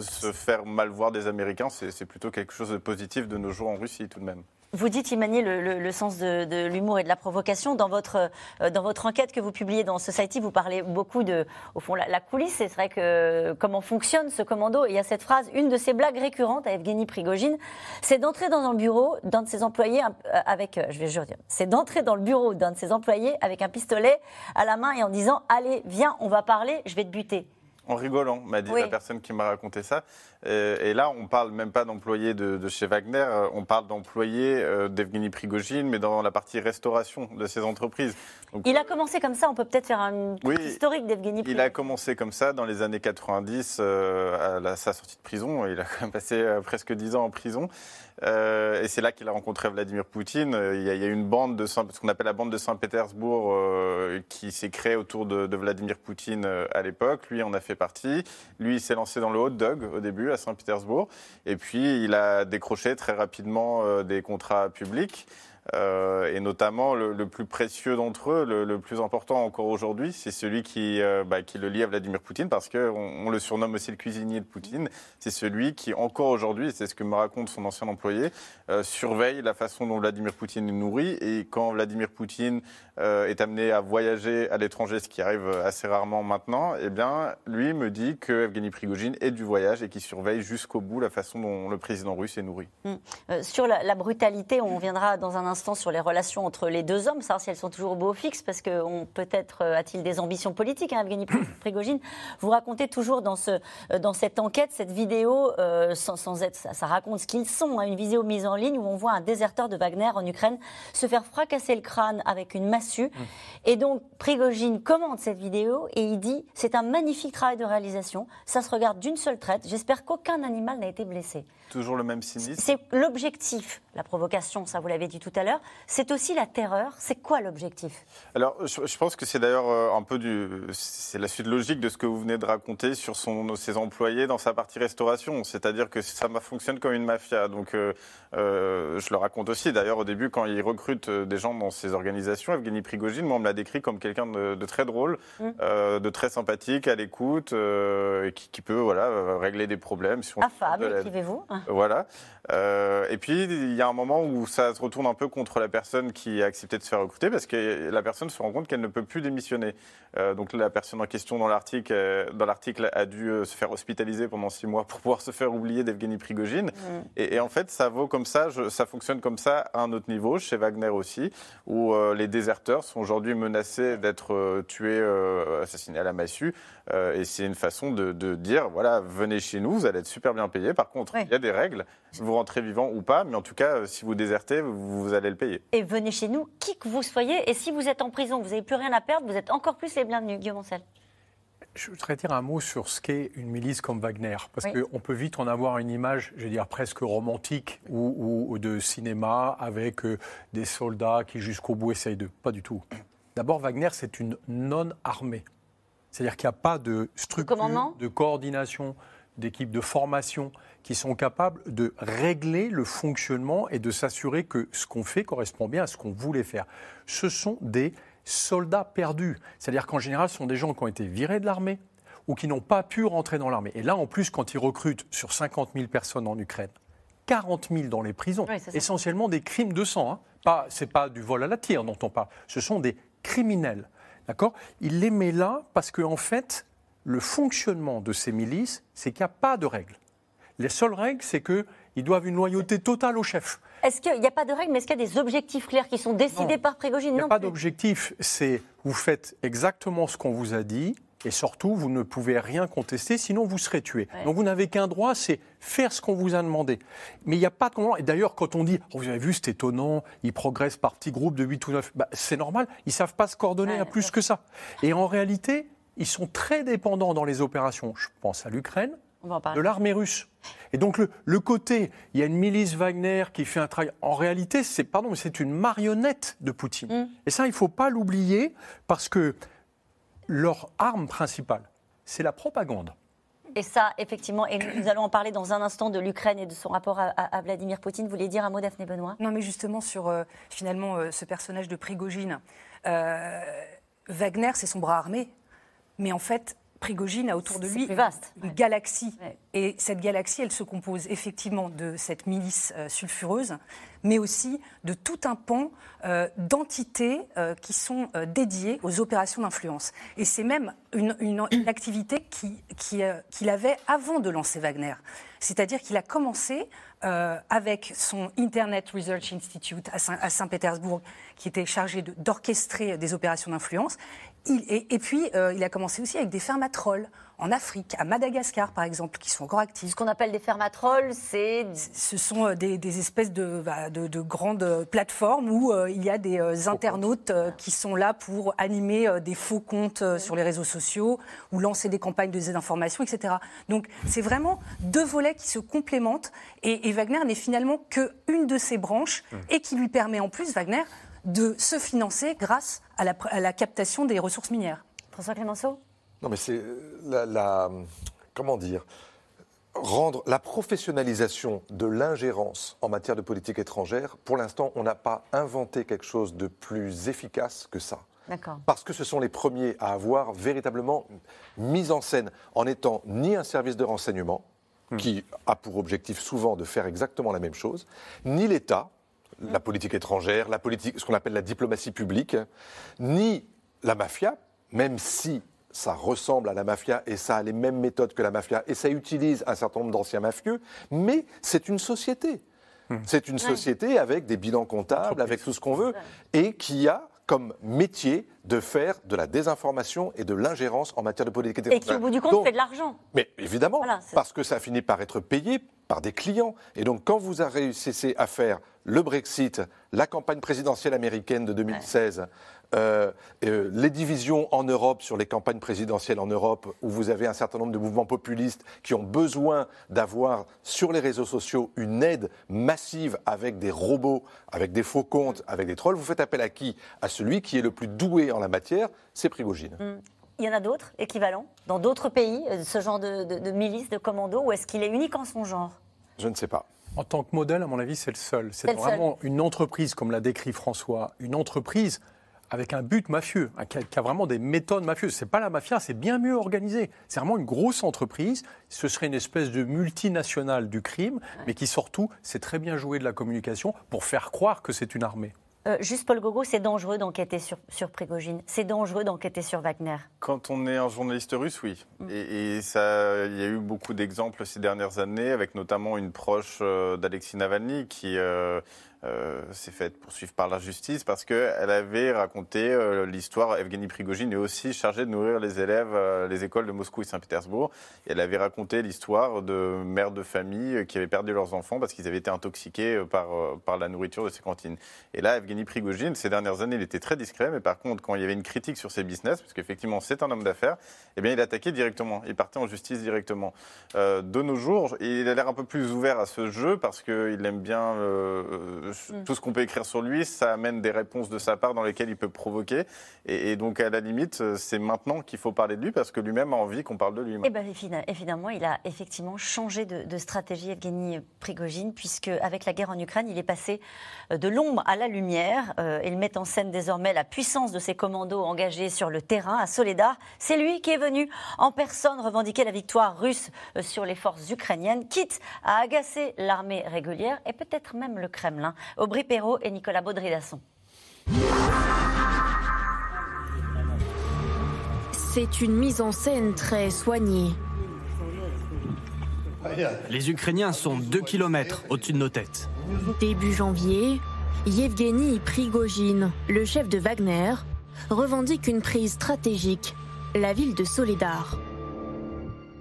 se faire mal voir des Américains, c'est plutôt quelque chose de positif de nos jours en Russie tout de même. Vous dites, il le, le, sens de, l'humour et de la provocation. Dans votre, euh, dans votre enquête que vous publiez dans Society, vous parlez beaucoup de, au fond, la, coulisse. C'est vrai que comment fonctionne ce commando? il y a cette phrase, une de ces blagues récurrentes à Evgeny Prigogine, c'est d'entrer dans le bureau d'un de ses employés euh, avec, euh, je vais dire, c'est d'entrer dans le bureau d'un de ses employés avec un pistolet à la main et en disant, allez, viens, on va parler, je vais te buter. En rigolant, m'a dit la personne qui m'a raconté ça. Euh, et là, on parle même pas d'employés de, chez Wagner, euh, on parle d'employés euh, d'Evgeny Prigogine, mais dans la partie restauration de ces entreprises. il a commencé comme ça, on peut peut-être faire un historique d'Evgeny Prigogine. Il a commencé comme ça dans les années 90, à sa sortie de prison. Il a [laughs] quand même passé presque 10 ans en prison. Euh, et c'est là qu'il a rencontré Vladimir Poutine. Euh, il y a, il y a une bande de ce qu'on appelle la bande de Saint-Pétersbourg euh, qui s'est créée autour de, de, Vladimir Poutine à l'époque. Lui en a fait partie. Lui, il s'est lancé dans le hot dog au début Saint-Pétersbourg. Et puis, il a décroché très rapidement des contrats publics. Euh, et notamment le, plus précieux d'entre eux, le, plus important encore aujourd'hui, c'est celui qui, euh, bah, qui le lie à Vladimir Poutine, parce qu'on on le surnomme aussi le cuisinier de Poutine. C'est celui qui, encore aujourd'hui, c'est ce que me raconte son ancien employé, euh, surveille la façon dont Vladimir Poutine est nourri. Et quand Vladimir Poutine est amené à voyager à l'étranger, ce qui arrive assez rarement maintenant, eh bien, lui me dit que Evgeny Prigogine est du voyage et qu'il surveille jusqu'au bout la façon dont le président russe est nourri. Hum. sur la, la, brutalité, on viendra dans un instant sur les relations entre les deux hommes, savoir si elles sont toujours au beau fixe, parce que peut-être euh, a-t-il des ambitions politiques, hein, Evgeny [clears throat] Prigogine. Vous racontez toujours dans, ce, euh, dans cette enquête, cette vidéo, euh, sans, être, ça, raconte ce qu'ils sont, hein, une vidéo mise en ligne où on voit un déserteur de Wagner en Ukraine se faire fracasser le crâne avec une massue. Mmh. Et donc Prigogine commente cette vidéo et il dit c'est un magnifique travail de réalisation, ça se regarde d'une seule traite, j'espère qu'aucun animal n'a été blessé. Toujours le même cynisme. C'est l'objectif, la provocation, ça vous l'avez dit tout à l'heure. C'est aussi la terreur. C'est quoi l'objectif? Alors, je, pense que c'est d'ailleurs euh, un peu du, c'est la suite logique de ce que vous venez de raconter sur son, ses employés dans sa partie restauration. C'est-à-dire que ça fonctionne comme une mafia. Donc, euh, euh, je le raconte aussi. D'ailleurs, au début, quand il recrute des gens dans ses organisations, Evgeny Prigogine, moi, on me l'a décrit comme quelqu'un de, très drôle, mmh. de très sympathique, à l'écoute, qui, qui, peut, voilà, régler des problèmes. Si Affable, écrivez-vous. [laughs] Voilà. Euh, et puis, il y a un moment où ça se retourne un peu contre la personne qui a accepté de se faire recruter parce que la personne se rend compte qu'elle ne peut plus démissionner. Euh, donc, la personne en question dans l'article, euh, dans l'article a dû se faire hospitaliser pendant six mois pour pouvoir se faire oublier d'Evgeny Prigogine. Mm. Et, en fait, ça vaut comme ça, ça fonctionne comme ça à un autre niveau, chez Wagner aussi, où les déserteurs sont aujourd'hui menacés d'être tués, assassinés à la massue. et c'est une façon de, dire, voilà, venez chez nous, vous allez être super bien payés. Par contre, il y a des règles. Vous rentrez vivant ou pas, mais en tout cas, euh, si vous désertez, vous, allez le payer. Et venez chez nous, qui que vous soyez, et si vous êtes en prison, vous n'avez plus rien à perdre, vous êtes encore plus les bienvenus. Guillaume Ancel. Je voudrais dire un mot sur ce qu'est une milice comme Wagner, parce qu'on peut vite en avoir une image, je veux dire, presque romantique ou, de cinéma avec euh, des soldats qui jusqu'au bout essayent de. Pas du tout. D'abord, Wagner, c'est une non-armée. C'est-à-dire qu'il n'y a pas de structure, de coordination, d'équipes de formation qui sont capables de régler le fonctionnement et de s'assurer que ce qu'on fait correspond bien à ce qu'on voulait faire. Ce sont des soldats perdus. C'est-à-dire qu'en général, ce sont des gens qui ont été virés de l'armée ou qui n'ont pas pu rentrer dans l'armée. Et là, en plus, quand ils recrutent sur 50 000 personnes en Ukraine, 40 000 dans les prisons, essentiellement des crimes de sang. Hein. Pas, c'est pas du vol à la tire dont on parle. Ce sont des criminels. D'accord? Il les met là parce qu'en en fait, le fonctionnement de ces milices, c'est qu'il n'y a pas de règles. Les seules règles, c'est qu'ils doivent une loyauté totale au chef. Est-ce qu'il n'y a pas de règles, mais est-ce qu'il y a des objectifs clairs qui sont décidés par Prégogine Il n'y a pas d'objectif. C'est vous faites exactement ce qu'on vous a dit. Et surtout, vous ne pouvez rien contester, sinon vous serez tué. Donc vous n'avez qu'un droit, c'est faire ce qu'on vous a demandé. Mais il n'y a pas de Et d'ailleurs, quand on dit, oh, vous avez vu, c'est étonnant, ils progressent par petits groupes de 8 ou 9, bah, c'est normal, ils ne savent pas se coordonner à plus que ça. Et en réalité, ils sont très dépendants dans les opérations. Je pense à l'Ukraine, de l'armée russe. Et donc le, côté, il y a une milice Wagner qui fait un travail. En réalité, c'est pardon, c'est une marionnette de Poutine. Mm. Et ça, il ne faut pas l'oublier parce que leur arme principale, c'est la propagande. Et ça, effectivement, et nous, allons en parler dans un instant de l'Ukraine et de son rapport à, Vladimir Poutine. Vous voulez dire un mot, Daphné Benoît? Non, mais justement, sur euh, finalement euh, ce personnage de Prigogine. Euh, Wagner, c'est son bras armé. Mais en fait, Prigogine a autour de lui une galaxie. Et cette galaxie, elle se compose effectivement de cette milice euh, sulfureuse, mais aussi de tout un pan euh, d'entités euh, qui sont dédiées aux opérations d'influence. Et c'est même une, activité qu'il avait avant de lancer Wagner. C'est-à-dire qu'il a commencé avec son Internet Research Institute à Saint-Pétersbourg, qui était chargé d'orchestrer des opérations d'influence et, puis, euh, il a commencé aussi avec des fermatrolls en Afrique, à Madagascar par exemple, qui sont encore actifs. Ce qu'on appelle des fermatrolls, c'est... Ce sont euh, des, espèces bah, de, de, grandes plateformes où euh, il y a des internautes qui sont là pour animer des faux comptes sur les réseaux sociaux ou lancer des campagnes de désinformation, etc. Donc c'est vraiment deux volets qui se complémentent et, Wagner n'est finalement qu'une de ces branches mmh. et qui lui permet en plus, Wagner, de se financer grâce à la, captation des ressources minières. François Clémenceau? Non, mais c'est la, Comment dire rendre la professionnalisation de l'ingérence en matière de politique étrangère, pour l'instant, on n'a pas inventé quelque chose de plus efficace que ça. Parce que ce sont les premiers à avoir véritablement mis en scène en étant ni un service de renseignement, hmm. qui a pour objectif souvent de faire exactement la même chose, ni l'État, la politique étrangère, la politique, ce qu'on appelle la diplomatie publique, ni la mafia, même si ça ressemble à la mafia et ça a les mêmes méthodes que la mafia et ça utilise un certain nombre d'anciens mafieux, mais c'est une société. Hmm. C'est une société avec des bilans comptables, avec tout ce qu'on veut, et qui a comme métier de faire de la désinformation et de l'ingérence en matière de politique étrangère. Et qui, au bout du compte, fait de l'argent. Mais évidemment, parce que ça finit par être payé par des clients. Et donc, quand vous réussissez à faire le Brexit, la campagne présidentielle américaine de 2016, euh, euh, les divisions en Europe sur les campagnes présidentielles en Europe, où vous avez un certain nombre de mouvements populistes qui ont besoin d'avoir sur les réseaux sociaux une aide massive avec des robots, avec des faux comptes, avec des trolls, vous faites appel à qui? À celui qui est le plus doué en la matière, c'est Prigogine. Mm. Il y en a d'autres équivalents dans d'autres pays, euh, ce genre de, de milice, de commando, ou est-ce qu'il est unique en son genre? Je ne sais pas. En tant que modèle, à mon avis, c'est le seul. C'est vraiment une entreprise, comme l'a décrit François, une entreprise avec un but mafieux, qui a, vraiment des méthodes mafieuses. C'est pas la mafia, c'est bien mieux organisé. C'est vraiment une grosse entreprise. Ce serait une espèce de multinationale du crime, mais qui surtout sait très bien jouer de la communication pour faire croire que c'est une armée. Euh, juste Paul Gogo, c'est dangereux d'enquêter sur, sur Prigogine. C'est dangereux d'enquêter sur Wagner. Quand on est un journaliste russe, oui. Mm. Et, ça, il y a eu beaucoup d'exemples ces dernières années, avec notamment une proche euh, d'Alexis Navalny qui euh, euh, s'est faite poursuivre par la justice parce qu'elle avait raconté euh, l'histoire. Evgeny Prigogine est aussi chargé de nourrir les élèves, euh, les écoles de Moscou et Saint-Pétersbourg. elle avait raconté l'histoire de mères de famille qui avaient perdu leurs enfants parce qu'ils avaient été intoxiqués par, par la nourriture de ces cantines. Et là, Evgeny Prigogine, ces dernières années, il était très discret, mais par contre, quand il y avait une critique sur ses business, parce qu'effectivement, c'est un homme d'affaires, eh bien, il attaquait directement. Il partait en justice directement. de nos jours, il a l'air un peu plus ouvert à ce jeu parce qu'il aime bien Mm. tout ce qu'on peut écrire sur lui, ça amène des réponses de sa part dans lesquelles il peut provoquer. Et, donc, à la limite, c'est maintenant qu'il faut parler de lui parce que lui-même a envie qu'on parle de lui. Eh bien, évidemment, il a effectivement changé de, stratégie, Evgeny Prigogine, puisque avec la guerre en Ukraine, il est passé euh, de l'ombre à la lumière. Euh, il met en scène désormais la puissance de ses commandos engagés sur le terrain à Soledar. C'est lui qui est venu en personne revendiquer la victoire russe euh, sur les forces ukrainiennes, quitte à agacer l'armée régulière et peut-être même le Kremlin. Aubry Perrault et Nicolas Baudry-Dasson. C'est une mise en scène très soignée. Les Ukrainiens sont 2 km au-dessus de nos têtes. Début janvier, Yevgeny Prigogine, le chef de Wagner, revendique une prise stratégique, la ville de Soledar.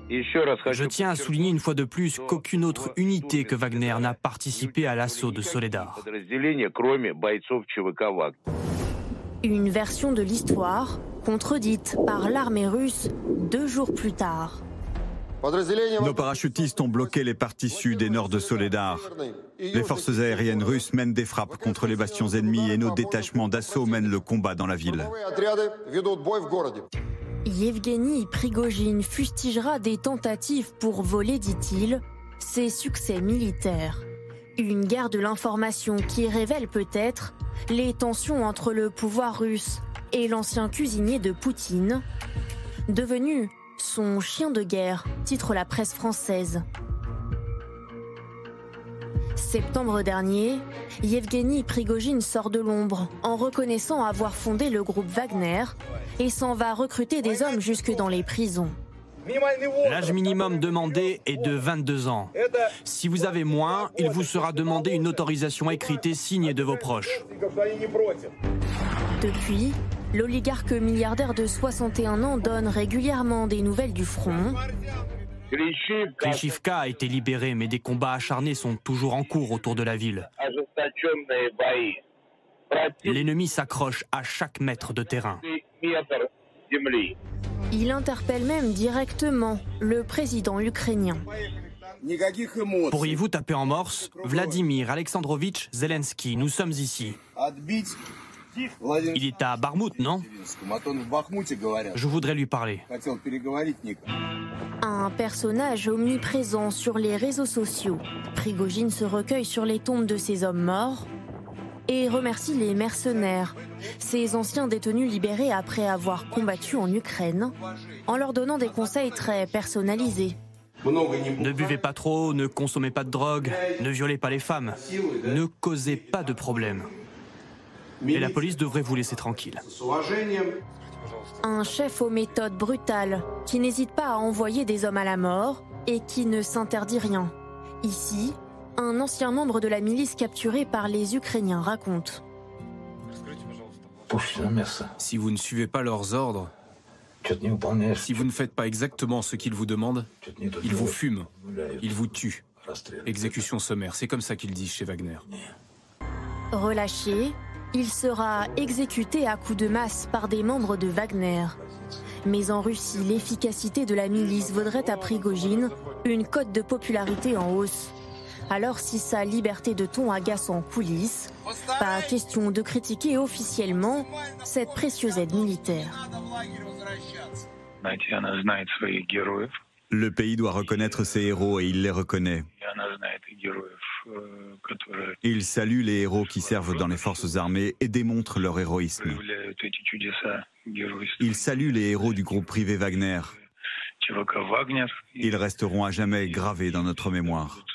Je tiens à souligner une fois de plus qu'aucune autre unité que Wagner n'a participé à l'assaut de Soledar. Une version de l'histoire contredite par l'armée russe deux jours plus tard. Nos parachutistes ont bloqué les parties sud et nord de Soledar. Les forces aériennes russes mènent des frappes contre les bastions ennemis et nos détachements d'assaut mènent le combat dans la ville. Yevgeny Prigogine fustigera des tentatives pour voler, dit-il, ses succès militaires. Une guerre de l'information qui révèle peut-être les tensions entre le pouvoir russe et l'ancien cuisinier de Poutine, devenu son chien de guerre, titre la presse française. Septembre dernier, Yevgeny Prigogine sort de l'ombre en reconnaissant avoir fondé le groupe Wagner et s'en va recruter des hommes jusque dans les prisons. L'âge minimum demandé est de 22 ans. Si vous avez moins, il vous sera demandé une autorisation écrite et signée de vos proches. Depuis, l'oligarque milliardaire de 61 ans donne régulièrement des nouvelles du front. Klishivka a été libéré, mais des combats acharnés sont toujours en cours autour de la ville. L'ennemi s'accroche à chaque mètre de terrain. Il interpelle même directement le président ukrainien. Pourriez-vous taper en morse? Vladimir Alexandrovitch Zelensky, nous sommes ici. Il est à Barmout, non Je voudrais lui parler. Un personnage omniprésent sur les réseaux sociaux. Prigogine se recueille sur les tombes de ses hommes morts et remercie les mercenaires, ces anciens détenus libérés après avoir combattu en Ukraine, en leur donnant des conseils très personnalisés. Ne buvez pas trop, ne consommez pas de drogue, ne violez pas les femmes, ne causez pas de problèmes. Et la police devrait vous laisser tranquille. Un chef aux méthodes brutales, qui n'hésite pas à envoyer des hommes à la mort et qui ne s'interdit rien. Ici, un ancien membre de la milice capturé par les Ukrainiens raconte. Si vous ne suivez pas leurs ordres, si vous ne faites pas exactement ce qu'ils vous demandent, ils vous fument, ils vous tuent. Exécution sommaire, c'est comme ça qu'ils disent chez Wagner. Relâché, il sera exécuté à coups de masse par des membres de Wagner. Mais en Russie, l'efficacité de la milice vaudrait à Prigogine une cote de popularité en hausse. Alors si sa liberté de ton agace en coulisses, pas question de critiquer officiellement cette précieuse aide militaire. Le pays doit reconnaître ses héros et il les reconnaît. Il salue les héros qui servent dans les forces armées et démontre leur héroïsme. Il salue les héros du groupe privé Wagner. Ils resteront à jamais gravés dans notre mémoire.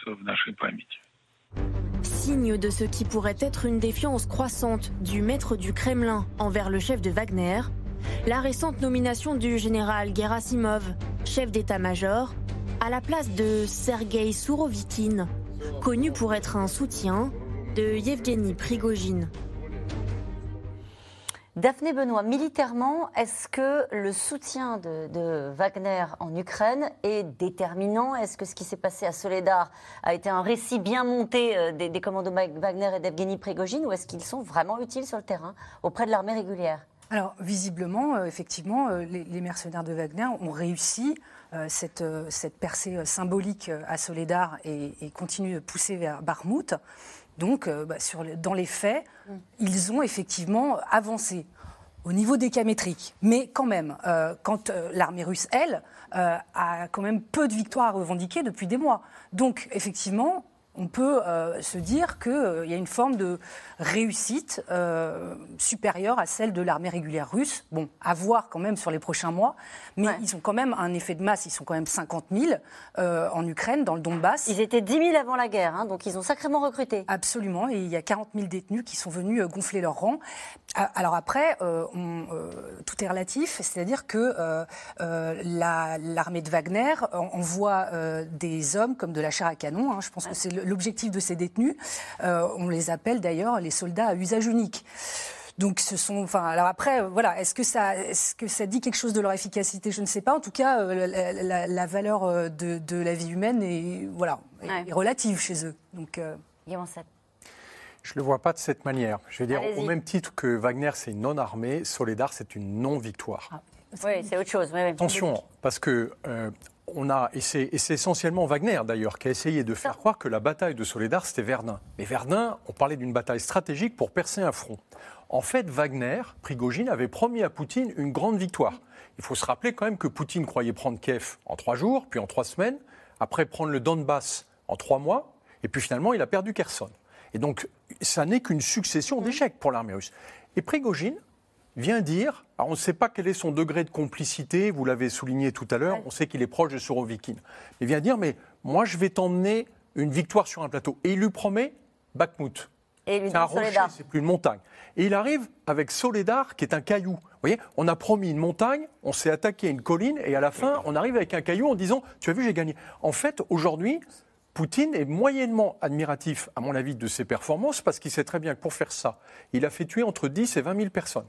Signe de ce qui pourrait être une défiance croissante du maître du Kremlin envers le chef de Wagner, la récente nomination du général Gerasimov, chef d'état-major, à la place de Sergei Sourovikin, connu pour être un soutien de Yevgeny Prigogine. Daphné Benoît, militairement, est-ce que le soutien de, Wagner en Ukraine est déterminant? Est-ce que ce qui s'est passé à Soledar a été un récit bien monté euh, des, commandos Wagner et d'Evgeny Prigogine ou est-ce qu'ils sont vraiment utiles sur le terrain auprès de l'armée régulière? Alors, visiblement, euh, effectivement, euh, les, mercenaires de Wagner ont réussi cette, cette, percée symbolique à Soledar et, et continuent de pousser vers Barmouth. Donc, euh, bah, dans les faits, mm. ils ont effectivement avancé au niveau des cas métriques. Mais quand même, euh, quand euh, l'armée russe, elle, a quand même peu de victoires à revendiquer depuis des mois. Donc, effectivement, on peut euh, se dire qu'il euh, y a une forme de réussite euh, supérieure à celle de l'armée régulière russe. Bon, à voir quand même sur les prochains mois, mais ils ont quand même un effet de masse, ils sont quand même 50 000 en Ukraine, dans le Donbass. Ils étaient 10 000 avant la guerre, hein, donc ils ont sacrément recruté. Absolument, et il y a 40 000 détenus qui sont venus gonfler leur rang. Ah, alors après, tout est relatif, c'est-à-dire que l'armée de Wagner envoie des hommes comme de la chair à canon, hein. je pense que c'est l'objectif de ces détenus. Euh, on les appelle d'ailleurs les soldats à usage unique. Donc ce sont, enfin, alors après, voilà, est-ce que ça, est-ce que ça dit quelque chose de leur efficacité? Je ne sais pas. En tout cas, euh, la, valeur euh, de, la vie humaine est, voilà, est relative chez eux. Donc, euh... Je ne le vois pas de cette manière. Je veux dire, au même titre que Wagner, c'est une non-armée, Soledar, c'est une non-victoire. Ah, oui, c'est autre chose. Attention, parce que on a, et c'est essentiellement Wagner d'ailleurs, qui a essayé de faire croire que la bataille de Soledar, c'était Verdun. Mais Verdun, on parlait d'une bataille stratégique pour percer un front. En fait, Wagner, Prigogine, avait promis à Poutine une grande victoire. Il faut se rappeler quand même que Poutine croyait prendre Kiev en trois jours, puis en trois semaines, après prendre le Donbass en trois mois, et puis finalement, il a perdu Kherson. Et donc, ça n'est qu'une succession d'échecs pour l'armée russe. Et Prigogine vient dire, alors on ne sait pas quel est son degré de complicité, vous l'avez souligné tout à l'heure, on sait qu'il est proche de Surovikin. Il vient dire, mais moi je vais t'emmener une victoire sur un plateau. Et il lui promet Bakhmut. C'est un rocher, c'est plus une montagne. Et il arrive avec Soledar, qui est un caillou. Vous voyez, on a promis une montagne, on s'est attaqué à une colline, et à la fin, on arrive avec un caillou en disant Tu as vu, j'ai gagné. En fait, aujourd'hui, Poutine est moyennement admiratif, à mon avis, de ses performances, parce qu'il sait très bien que pour faire ça, il a fait tuer entre 10 et 20 000 personnes.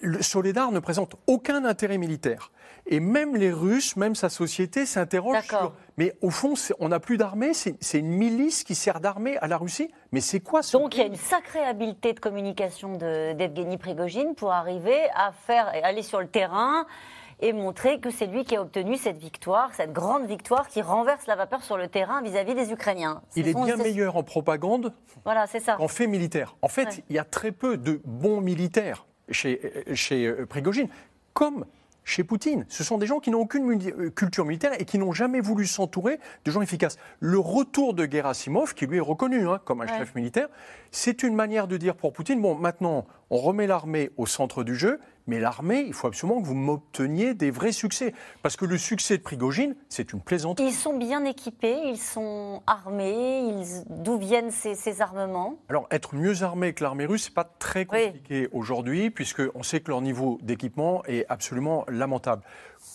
Le Soledar ne présente aucun intérêt militaire. Et même les Russes, même sa société s'interrogent sur. Mais au fond, on n'a plus d'armée, c'est une milice qui sert d'armée à la Russie. Mais c'est quoi ce Donc il y a une sacrée habileté de communication d'Evgeny Prigogine pour arriver à faire, aller sur le terrain et montrer que c'est lui qui a obtenu cette victoire, cette grande victoire qui renverse la vapeur sur le terrain vis-à-vis des Ukrainiens. il est bien meilleur en propagande voilà, qu'en fait militaire. En fait, il y a très peu de bons militaires chez, chez euh, Prigogine, comme chez Poutine. Ce sont des gens qui n'ont aucune euh, culture militaire et qui n'ont jamais voulu s'entourer de gens efficaces. Le retour de Gerasimov, qui lui est reconnu hein, comme un chef militaire, c'est une manière de dire pour Poutine, bon, maintenant, on remet l'armée au centre du jeu, mais l'armée, il faut absolument que vous m'obteniez des vrais succès. Parce que le succès de Prigogine, c'est une plaisanterie. Ils sont bien équipés, ils sont armés. D'où viennent ces, armements? Alors, être mieux armé que l'armée russe, n'est pas très compliqué aujourd'hui, puisqu'on sait que leur niveau d'équipement est absolument lamentable.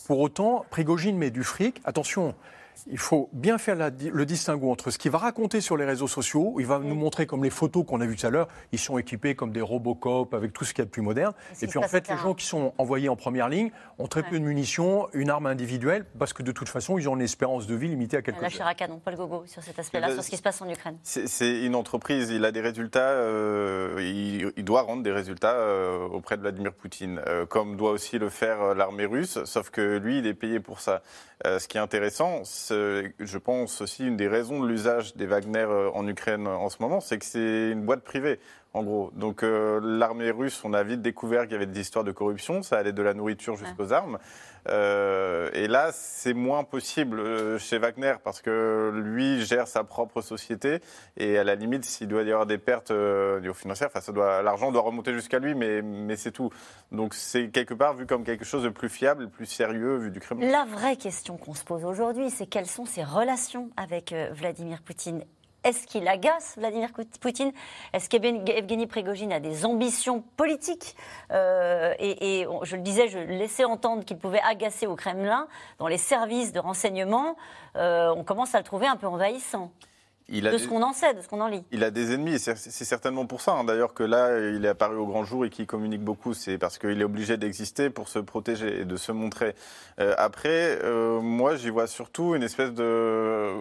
Pour autant, Prigogine met du fric. Attention, il faut bien faire le distinguo entre ce qu'il va raconter sur les réseaux sociaux, où il va nous montrer comme les photos qu'on a vues tout à l'heure, ils sont équipés comme des Robocop avec tout ce qu'il y a de plus moderne. Et puis en fait, les gens qui sont envoyés en première ligne ont très peu de munitions, une arme individuelle, parce que de toute façon, ils ont une espérance de vie limitée à quelques Là, à canon, pas le gogo sur cet aspect-là, sur ce qui se passe en Ukraine. C'est une entreprise, il a des résultats, euh, il, doit rendre des résultats euh, auprès de Vladimir Poutine, euh, comme doit aussi le faire l'armée russe, sauf que lui, il est payé pour ça. ce qui est intéressant, je pense aussi une des raisons de l'usage des Wagner euh, en Ukraine en ce moment, c'est que c'est une boîte privée en gros. Donc euh, l'armée russe, on a vite découvert qu'il y avait des histoires de corruption, ça allait de la nourriture jusqu'aux armes. Euh, et là, c'est moins possible chez Wagner parce que lui gère sa propre société et à la limite, s'il doit y avoir des pertes euh, financières, enfin, doit, l'argent doit remonter jusqu'à lui, mais, mais c'est tout. Donc c'est quelque part vu comme quelque chose de plus fiable, plus sérieux vu du Kremlin. La vraie question qu'on se pose aujourd'hui, c'est quelles sont ses relations avec Vladimir Poutine est-ce qu'il agace Vladimir Poutine Est-ce qu'Evgeny Prigogine a des ambitions politiques euh, et, je le disais, je laissais entendre qu'il pouvait agacer au Kremlin. Dans les services de renseignement, euh, on commence à le trouver un peu envahissant de ce qu'on en sait, de ce qu'on en lit. Il a des ennemis, c'est certainement pour ça, hein. d'ailleurs, que là, il est apparu au grand jour et qu'il communique beaucoup. C'est parce qu'il est obligé d'exister pour se protéger et de se montrer. Euh, après, euh, moi, j'y vois surtout une espèce de.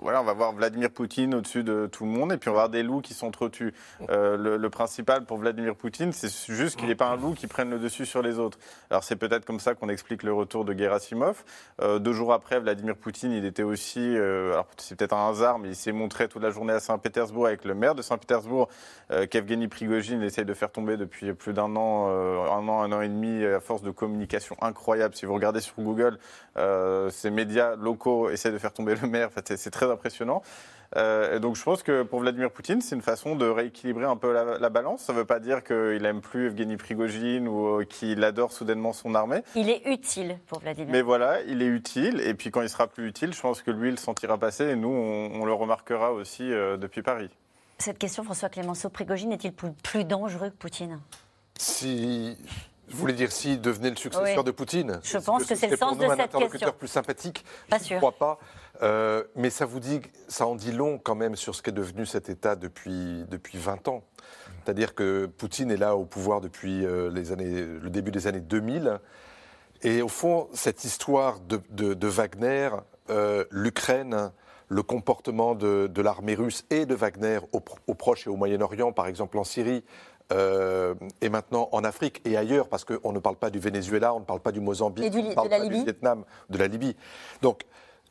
voilà, on va voir Vladimir Poutine au-dessus de tout le monde et puis on va voir des loups qui s'entretuent. Euh, le, le, principal pour Vladimir Poutine, c'est juste qu'il n'est pas un loup qui prenne le dessus sur les autres. Alors, c'est peut-être comme ça qu'on explique le retour de Gerasimov. deux jours après, Vladimir Poutine, il était aussi. alors, c'est peut-être un hasard, mais il s'est montré toute la journée à Saint-Pétersbourg avec le maire de Saint-Pétersbourg, euh, qu'Evgeny Prigogine essaye de faire tomber depuis plus d'un an, euh, un an, un an et demi, à force de communication incroyable. Si vous regardez sur Google, euh, ces médias locaux essayent de faire tomber le maire. c'est très impressionnant. Euh, donc je pense que pour Vladimir Poutine, c'est une façon de rééquilibrer un peu la, balance. Ça ne veut pas dire qu'il aime plus Evgeny Prigogine ou qu'il adore soudainement son armée. Il est utile pour Vladimir. Mais voilà, il est utile. Et puis quand il sera plus utile, je pense que lui, il le sentira passer. Et nous, on, le remarquera aussi euh, depuis Paris. Cette question, François Clémenceau, Prigogine est-il plus dangereux que Poutine? Si vous voulez dire s'il devenait le successeur de Poutine Je pense que, c'est le sens de cette question. un interlocuteur plus sympathique? Pas Je ne crois pas. Euh, mais ça vous dit, ça en dit long quand même sur ce qu'est devenu cet État depuis, depuis 20 ans. C'est-à-dire que Poutine est là au pouvoir depuis euh, les années, le début des années 2000. Et au fond, cette histoire de, Wagner, euh, l'Ukraine, le comportement de, l'armée russe et de Wagner au, au Proche et au Moyen-Orient, par exemple en Syrie, euh, et maintenant en Afrique et ailleurs, parce qu'on ne parle pas du Venezuela, on ne parle pas du Mozambique, on ne parle pas du Vietnam, de la Libye. Donc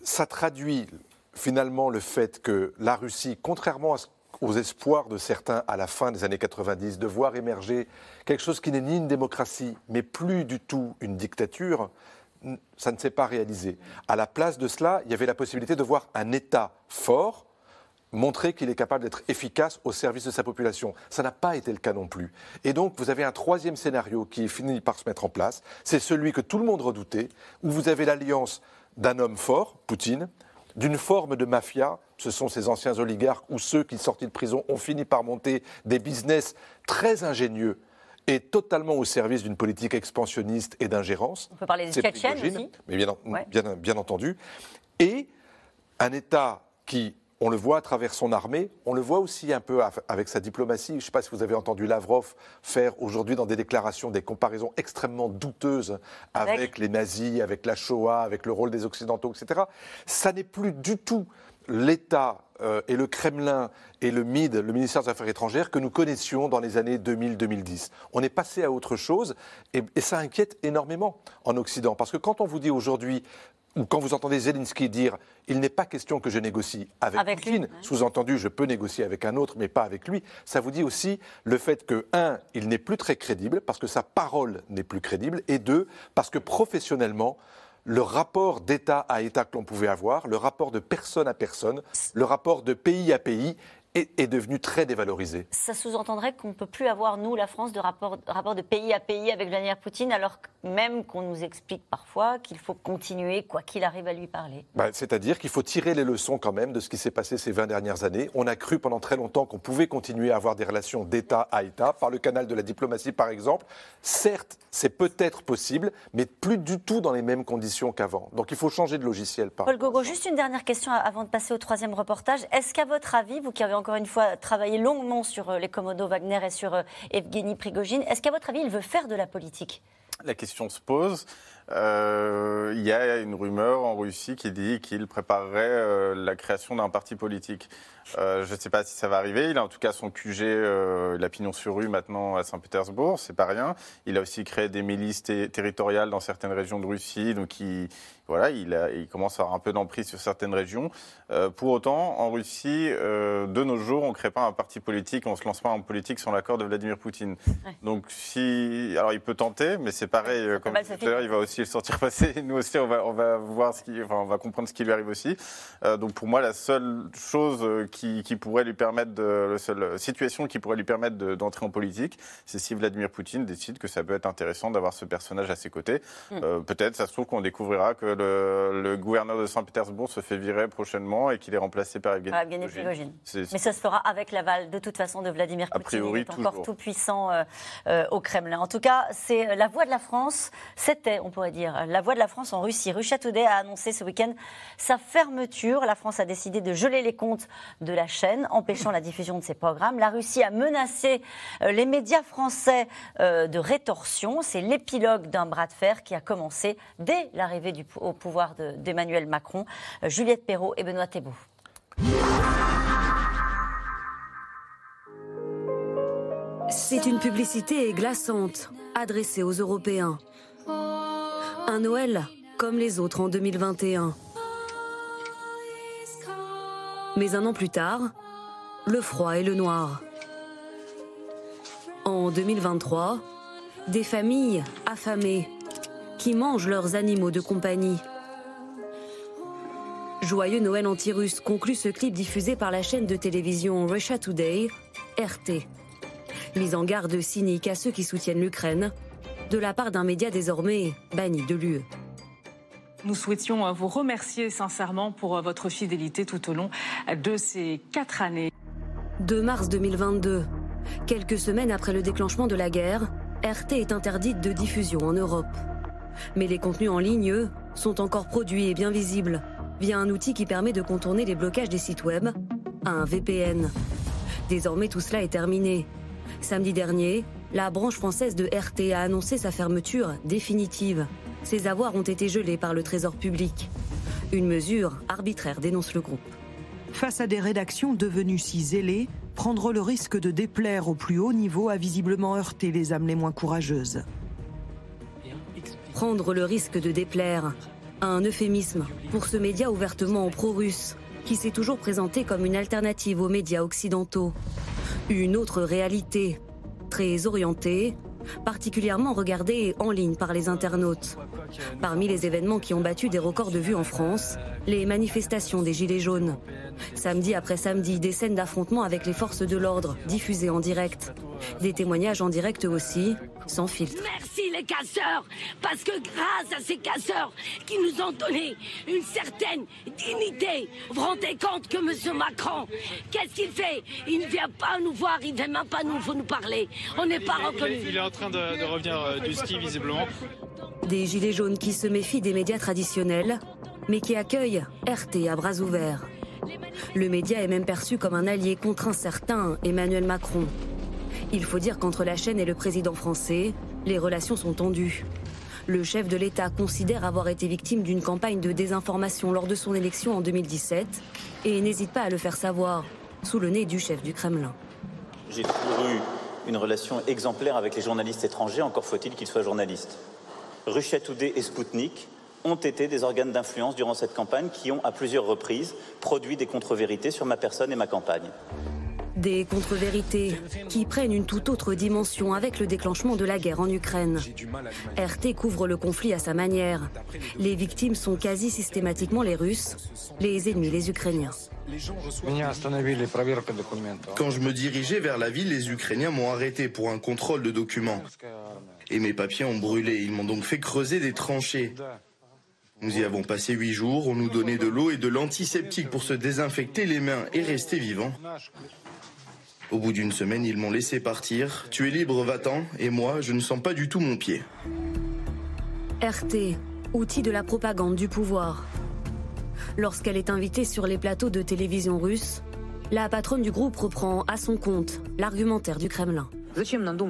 ça traduit finalement le fait que la Russie, contrairement aux espoirs de certains à la fin des années 90 de voir émerger quelque chose qui n'est ni une démocratie, mais plus du tout une dictature, ça ne s'est pas réalisé. À la place de cela, il y avait la possibilité de voir un État fort montrer qu'il est capable d'être efficace au service de sa population. Ça n'a pas été le cas non plus. Et donc, vous avez un troisième scénario qui est fini par se mettre en place. C'est celui que tout le monde redoutait, où vous avez l'alliance d'un homme fort, Poutine, d'une forme de mafia, ce sont ces anciens oligarques ou ceux qui, sortis de prison, ont fini par monter des business très ingénieux et totalement au service d'une politique expansionniste et d'ingérence. On peut parler des Tchétchènes aussi. Mais bien, bien, bien entendu. Et un État qui on le voit à travers son armée, on le voit aussi un peu avec sa diplomatie. Je ne sais pas si vous avez entendu Lavrov faire aujourd'hui dans des déclarations des comparaisons extrêmement douteuses avec, les nazis, avec la Shoah, avec le rôle des Occidentaux, etc. Ça n'est plus du tout l'État euh, et le Kremlin et le MID, le ministère des Affaires étrangères, que nous connaissions dans les années 2000-2010. On est passé à autre chose et, et, ça inquiète énormément en Occident. Parce que quand on vous dit aujourd'hui ou quand vous entendez Zelensky dire il n'est pas question que je négocie avec, Poutine, sous-entendu je peux négocier avec un autre mais pas avec lui, ça vous dit aussi le fait que, un, il n'est plus très crédible parce que sa parole n'est plus crédible, et deux, parce que professionnellement, le rapport d'État à État que l'on pouvait avoir, le rapport de personne à personne, le rapport de pays à pays est, devenu très dévalorisé. Ça sous-entendrait qu'on ne peut plus avoir, nous, la France, de rapport, rapport de pays à pays avec Vladimir Poutine, alors même qu'on nous explique parfois qu'il faut continuer, quoi qu'il arrive, à lui parler. Bah, c'est-à-dire qu'il faut tirer les leçons quand même de ce qui s'est passé ces 20 dernières années. On a cru pendant très longtemps qu'on pouvait continuer à avoir des relations d'État à État, par le canal de la diplomatie par exemple. Certes, c'est peut-être possible, mais plus du tout dans les mêmes conditions qu'avant. Donc il faut changer de logiciel. Paul Gogo, juste une dernière question avant de passer au troisième reportage. Est-ce qu'à votre avis, vous qui avez encore une fois travaillé longuement sur euh, les Komodo Wagner et sur euh, Evgeny Prigogine. Est-ce qu'à votre avis, il veut faire de la politique? La question se pose. Euh, il y a une rumeur en Russie qui dit qu'il préparerait la création d'un parti politique. je ne sais pas si ça va arriver. Il a en tout cas son QG, il a pignon sur rue maintenant à Saint-Pétersbourg, c'est pas rien. Il a aussi créé des milices territoriales dans certaines régions de Russie, donc il, voilà, il, commence à avoir un peu d'emprise sur certaines régions. Euh, pour autant, en Russie, euh, de nos jours, on ne crée pas un parti politique, on ne se lance pas en politique sans l'accord de Vladimir Poutine. Donc, si, alors il peut tenter, mais c'est pareil, euh, comme tout à l'heure, il va aussi le sortir [laughs] passer. Nous aussi, on va, on va voir ce qui, enfin, on va comprendre ce qui lui arrive aussi. donc, pour moi, la seule chose qui, pourrait lui permettre de, la seule situation qui pourrait lui permettre d'entrer en politique, c'est si Vladimir Poutine décide que ça peut être intéressant d'avoir ce personnage à ses côtés. Hmm. Peut-être, ça se trouve qu'on découvrira que le, gouverneur de Saint-Pétersbourg se fait virer prochainement et qu'il est remplacé par Evgeny, Prigogine. Mais ça se fera avec l'aval de toute façon de Vladimir Poutine. A priori, il est encore tout puissant euh, euh, au Kremlin. En tout cas, c'est la voix de la France. C'était, on pourrait la voix de la France en Russie. Russia Today a annoncé ce week-end sa fermeture. La France a décidé de geler les comptes de la chaîne, empêchant la diffusion de ses programmes. La Russie a menacé euh, les médias français de rétorsion. C'est l'épilogue d'un bras de fer qui a commencé dès l'arrivée au pouvoir d'Emmanuel Macron, euh, Juliette Perrault et Benoît Thébault. C'est une publicité glaçante, adressée aux Européens. Un Noël comme les autres en 2021. Mais un an plus tard, le froid et le noir. En 2023, des familles affamées qui mangent leurs animaux de compagnie. Joyeux Noël anti-russe conclut ce clip diffusé par la chaîne de télévision Russia Today, RT. Mise en garde cynique à ceux qui soutiennent l'Ukraine, de la part d'un média désormais banni de l'UE. Nous souhaitions vous remercier sincèrement pour votre fidélité tout au long de ces quatre années. De mars 2022, quelques semaines après le déclenchement de la guerre, RT est interdite de diffusion en Europe. Mais les contenus en ligne, eux, sont encore produits et bien visibles via un outil qui permet de contourner les blocages des sites web, un VPN. Désormais, tout cela est terminé. Samedi dernier, la branche française de RT a annoncé sa fermeture définitive. Ses avoirs ont été gelés par le Trésor public. Une mesure arbitraire dénonce le groupe. Face à des rédactions devenues si zélées, prendre le risque de déplaire au plus haut niveau a visiblement heurté les âmes les moins courageuses. Prendre le risque de déplaire, un euphémisme pour ce média ouvertement pro-russe, qui s'est toujours présenté comme une alternative aux médias occidentaux. Une autre réalité, très orientée, particulièrement regardée en ligne par les internautes. Parmi les événements qui ont battu des records de vues en France, les manifestations des Gilets jaunes. Samedi après samedi, des scènes d'affrontement avec les forces de l'ordre, diffusées en direct. Des témoignages en direct aussi, sans filtre. Merci les casseurs, parce que grâce à ces casseurs qui nous ont donné une certaine dignité, vous vous rendez compte que M. Macron, qu'est-ce qu'il fait? Il ne vient pas nous voir, il ne vient même pas nous, nous parler. On n'est pas reconnus. Il est en train de, de revenir euh, du ski, visiblement. Des gilets jaunes qui se méfient des médias traditionnels, mais qui accueillent RT à bras ouverts. Le média est même perçu comme un allié contre un certain Emmanuel Macron. Il faut dire qu'entre la chaîne et le président français, les relations sont tendues. Le chef de l'État considère avoir été victime d'une campagne de désinformation lors de son élection en 2017 et n'hésite pas à le faire savoir, sous le nez du chef du Kremlin. J'ai toujours eu une relation exemplaire avec les journalistes étrangers, encore faut-il qu'ils soient journalistes. Russia Today et Sputnik ont été des organes d'influence durant cette campagne qui ont, à plusieurs reprises, produit des contre-vérités sur ma personne et ma campagne. Des contre-vérités qui prennent une toute autre dimension avec le déclenchement de la guerre en Ukraine. RT couvre le conflit à sa manière. Les victimes sont quasi systématiquement les Russes, les ennemis les Ukrainiens. Quand je me dirigeais vers la ville, les Ukrainiens m'ont arrêté pour un contrôle de documents. Et mes papiers ont brûlé. Ils m'ont donc fait creuser des tranchées. Nous y avons passé huit jours, on nous donnait de l'eau et de l'antiseptique pour se désinfecter les mains et rester vivant. Au bout d'une semaine, ils m'ont laissé partir. Tu es libre, va-t'en. Et moi, je ne sens pas du tout mon pied. RT, outil de la propagande du pouvoir. Lorsqu'elle est invitée sur les plateaux de télévision russe, la patronne du groupe reprend à son compte l'argumentaire du Kremlin.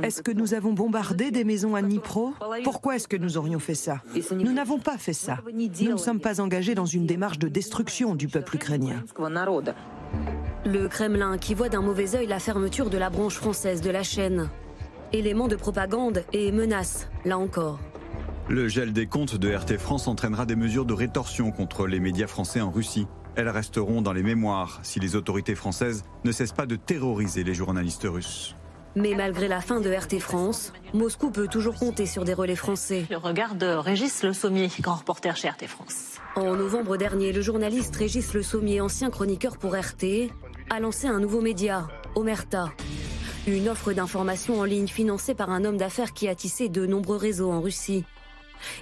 Est-ce que nous avons bombardé des maisons à Dnipro? Pourquoi est-ce que nous aurions fait ça? Nous n'avons pas fait ça. Nous ne sommes pas engagés dans une démarche de destruction du peuple ukrainien. Le Kremlin qui voit d'un mauvais œil la fermeture de la branche française de la chaîne. Élément de propagande et menace, là encore. Le gel des comptes de RT France entraînera des mesures de rétorsion contre les médias français en Russie. Elles resteront dans les mémoires si les autorités françaises ne cessent pas de terroriser les journalistes russes. Mais malgré la fin de RT France, Moscou peut toujours compter sur des relais français. Le regard de Régis Le Sommier, grand reporter chez RT France. En novembre dernier, le journaliste Régis Le Sommier, ancien chroniqueur pour RT, a lancé un nouveau média, Omerta. Une offre d'information en ligne financée par un homme d'affaires qui a tissé de nombreux réseaux en Russie.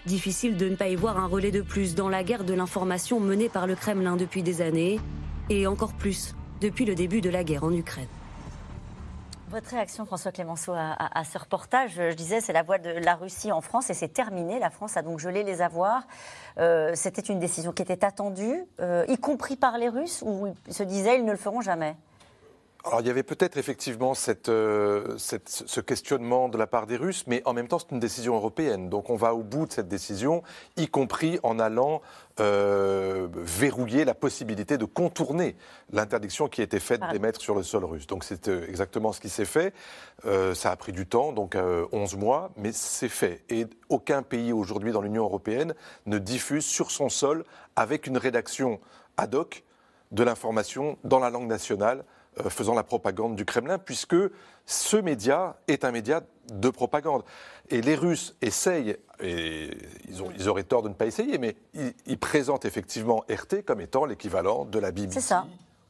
Difficile de ne pas y voir un relais de plus dans la guerre de l'information menée par le Kremlin depuis des années, et encore plus depuis le début de la guerre en Ukraine. Votre réaction, François Clémenceau, à, ce reportage Je disais, c'est la voix de la Russie en France et c'est terminé. La France a donc gelé les avoirs. Euh, C'était une décision qui était attendue, euh, y compris par les Russes, où ils se disaient ils ne le feront jamais. Alors il y avait peut-être effectivement cette, euh, cette, ce questionnement de la part des Russes, mais en même temps c'est une décision européenne. Donc on va au bout de cette décision, y compris en allant euh, verrouiller la possibilité de contourner l'interdiction qui était faite d'émettre sur le sol russe. Donc c'est euh, exactement ce qui s'est fait. Euh, ça a pris du temps, donc 11 mois, mais c'est fait. Et aucun pays aujourd'hui dans l'Union européenne ne diffuse sur son sol avec une rédaction ad hoc de l'information dans la langue nationale faisant la propagande du Kremlin, puisque ce média est un média de propagande. Et les Russes essayent, et ils, ont, ils auraient tort de ne pas essayer, mais ils, présentent effectivement RT comme étant l'équivalent de la BBC.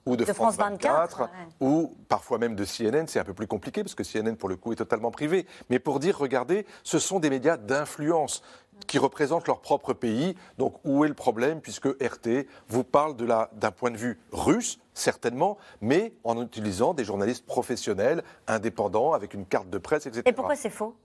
Ou de, France, 24, ou parfois même de CNN, c'est un peu plus compliqué parce que CNN pour le coup est totalement privé. Mais pour dire, regardez, ce sont des médias d'influence qui représentent leur propre pays. Donc où est le problème puisque RT vous parle d'un point de vue russe, certainement, mais en utilisant des journalistes professionnels, indépendants, avec une carte de presse, etc. Et pourquoi c'est faux?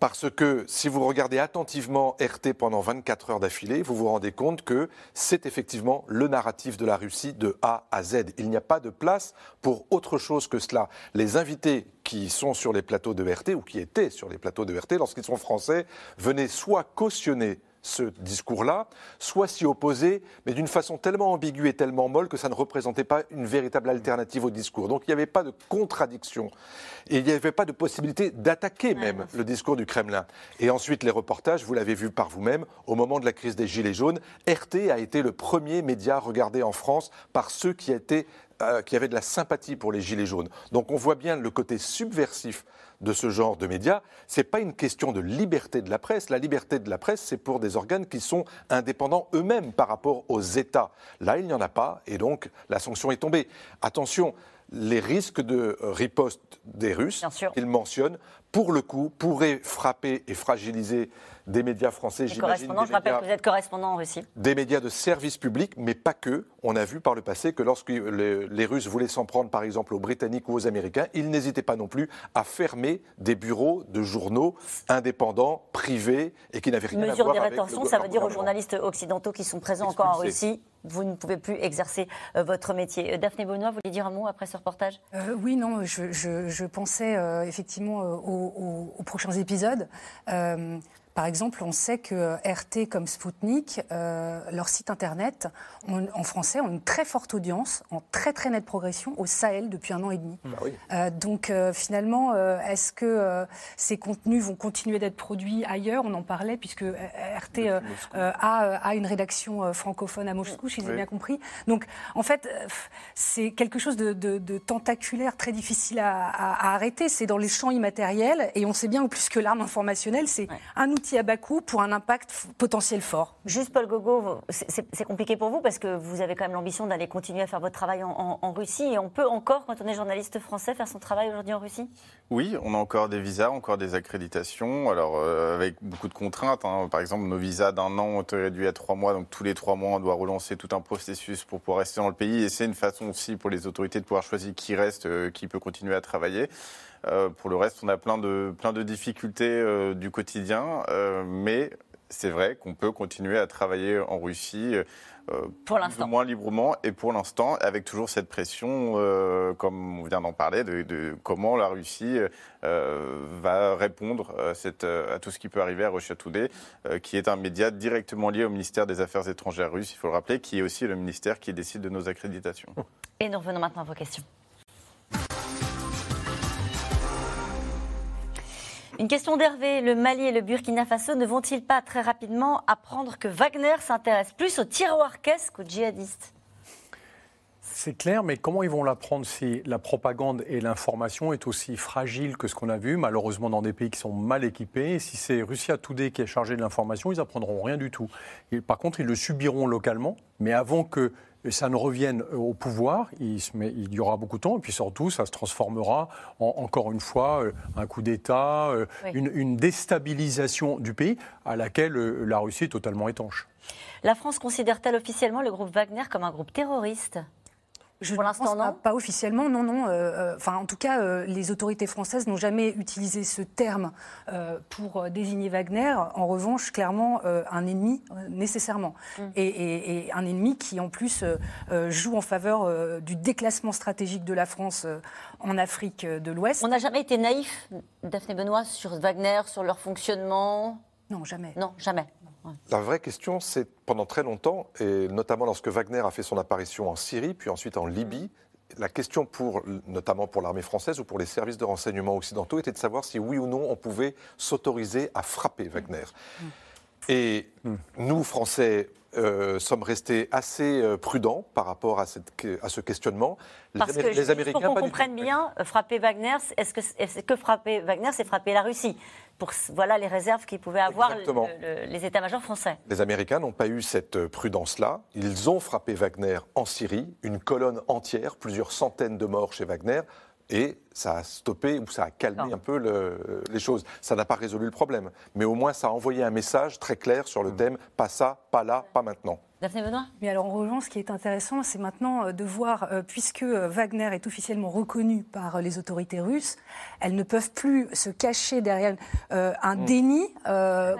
Parce que si vous regardez attentivement RT pendant 24 heures d'affilée, vous vous rendez compte que c'est effectivement le narratif de la Russie de A à Z. Il n'y a pas de place pour autre chose que cela. Les invités qui sont sur les plateaux de RT ou qui étaient sur les plateaux de RT lorsqu'ils sont français venaient soit cautionner ce discours-là, soit s'y opposer, mais d'une façon tellement ambiguë et tellement molle que ça ne représentait pas une véritable alternative au discours. Donc il n'y avait pas de contradiction et il n'y avait pas de possibilité d'attaquer même le discours du Kremlin. Et ensuite, les reportages, vous l'avez vu par vous-même, au moment de la crise des Gilets jaunes, RT a été le premier média regardé en France par ceux qui étaient euh, qui avaient de la sympathie pour les Gilets jaunes. Donc on voit bien le côté subversif de ce genre de médias. Ce n'est pas une question de liberté de la presse. La liberté de la presse, c'est pour des organes qui sont indépendants eux-mêmes par rapport aux États. Là, il n'y en a pas, et donc la sanction est tombée. Attention, les risques de riposte des Russes qu'ils mentionnent, pour le coup, pourraient frapper et fragiliser des médias français, j'imagine. Je rappelle que vous êtes correspondant en Russie. Des médias de service public, mais pas que. On a vu par le passé que lorsque les, Russes voulaient s'en prendre, par exemple, aux Britanniques ou aux Américains, ils n'hésitaient pas non plus à fermer des bureaux de journaux indépendants, privés, et qui n'avaient rien à voir avec Mesure de rétorsion, ça veut dire aux journalistes occidentaux qui sont présents encore en Russie, vous ne pouvez plus exercer euh, votre métier. Euh, Daphné Benoît, vous voulez dire un mot après ce reportage? Euh, Oui, non, je, pensais effectivement aux, prochains épisodes. Par exemple, on sait que RT comme Spoutnik, euh, leur site internet, en français, ont une très forte audience, en très très nette progression au Sahel depuis un an et demi. Bah euh, donc euh, finalement, est-ce que ces contenus vont continuer d'être produits ailleurs? On en parlait puisque RT a, une rédaction francophone à Moscou, si j'ai bien compris. Donc en fait, c'est quelque chose de, tentaculaire, très difficile à, arrêter. C'est dans les champs immatériels et on sait bien, plus que l'arme informationnelle, c'est un outil à bas coût pour un impact potentiel fort. Juste Paul Gogo, c'est compliqué pour vous parce que vous avez quand même l'ambition d'aller continuer à faire votre travail en, Russie et on peut encore, quand on est journaliste français, faire son travail aujourd'hui en Russie? Oui, on a encore des visas, encore des accréditations, alors euh, avec beaucoup de contraintes. Hein. Par exemple, nos visas d'un an ont été réduits à trois mois, donc tous les trois mois, on doit relancer tout un processus pour pouvoir rester dans le pays et c'est une façon aussi pour les autorités de pouvoir choisir qui reste, euh, qui peut continuer à travailler. Euh, pour le reste, on a plein de, plein de difficultés euh, du quotidien, euh, mais c'est vrai qu'on peut continuer à travailler en Russie. pour l'instant. moins librement et pour l'instant avec toujours cette pression, comme on vient d'en parler, de, comment la Russie va répondre à, cette, à, tout ce qui peut arriver à Russia Today, qui est un média directement lié au ministère des Affaires étrangères russe, il faut le rappeler, qui est aussi le ministère qui décide de nos accréditations. Et nous revenons maintenant à vos questions. Une question d'Hervé. Le Mali et le Burkina Faso ne vont-ils pas très rapidement apprendre que Wagner s'intéresse plus aux tiroirs caisses qu'aux djihadistes? C'est clair, mais comment ils vont l'apprendre si la propagande et l'information est aussi fragile que ce qu'on a vu, malheureusement dans des pays qui sont mal équipés Si c'est Russia Today qui est chargé de l'information, ils apprendront rien du tout. par contre, ils le subiront localement, mais avant que ça ne revienne au pouvoir, il, il, y aura beaucoup de temps, et puis surtout, ça se transformera en, encore une fois, euh, un coup d'État, euh, une, déstabilisation du pays à laquelle euh, la Russie est totalement étanche. La France considère-t-elle officiellement le groupe Wagner comme un groupe terroriste? Je pour l'instant, non. Pas, officiellement, non, non. Euh, euh, enfin, en tout cas, euh, les autorités françaises n'ont jamais utilisé ce terme pour désigner Wagner. En revanche, clairement, un ennemi nécessairement, mm. et, un ennemi qui en plus joue en faveur du déclassement stratégique de la France en Afrique de l'Ouest. On n'a jamais été naïf, Daphné Benoît, sur Wagner, sur leur fonctionnement? Non, jamais. Non, jamais. La vraie question, c'est pendant très longtemps, et notamment lorsque Wagner a fait son apparition en Syrie, puis ensuite en Libye, la question pour, notamment pour l'armée française ou pour les services de renseignement occidentaux était de savoir si oui ou non on pouvait s'autoriser à frapper Wagner. Et nous, Français, euh, sommes restés assez euh, prudents par rapport à, cette, à ce questionnement. Parce les, que, les Américains, pour qu'on comprenne bien, frapper Wagner, est-ce que, est que frapper Wagner, c'est frapper la Russie? Pour, Voilà les réserves qu'ils pouvaient avoir les états-majors français. Les Américains n'ont pas eu cette euh, prudence-là. Ils ont frappé Wagner en Syrie, une colonne entière, plusieurs centaines de morts chez Wagner et ça a stoppé ou ça a calmé un peu les choses. Ça n'a pas résolu le problème, mais au moins ça a envoyé un message très clair sur le mm. thème pas ça, pas là, pas maintenant. Daphné Benoît Mais alors en revanche, ce qui est intéressant, c'est maintenant euh, de voir, euh, puisque euh, Wagner est officiellement reconnu par les autorités russes, elles ne peuvent plus se cacher derrière un mm. déni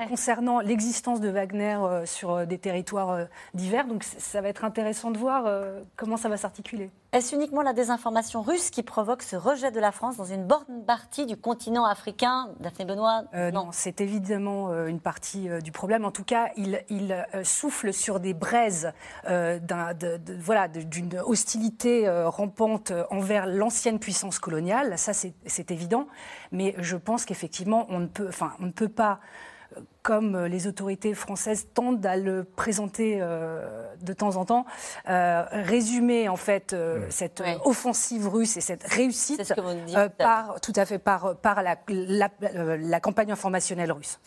concernant l'existence de Wagner sur des territoires divers. Donc ça va être intéressant de voir comment ça va s'articuler. Est-ce uniquement la désinformation russe qui provoque ce rejet de la France dans une bonne partie du continent africain? Daphné Benoît euh, Non, c'est évidemment une partie du problème. En tout cas, il, il souffle sur des voilà, d'une hostilité rampante envers l'ancienne puissance coloniale. Ça, c'est évident. Mais je pense qu'effectivement, on, ne peut, enfin, on ne peut pas comme euh, les autorités françaises tentent à le présenter euh, de temps en temps, euh, résumer en fait cette offensive russe et cette réussite par tout à fait par, par la, la, campagne informationnelle russe.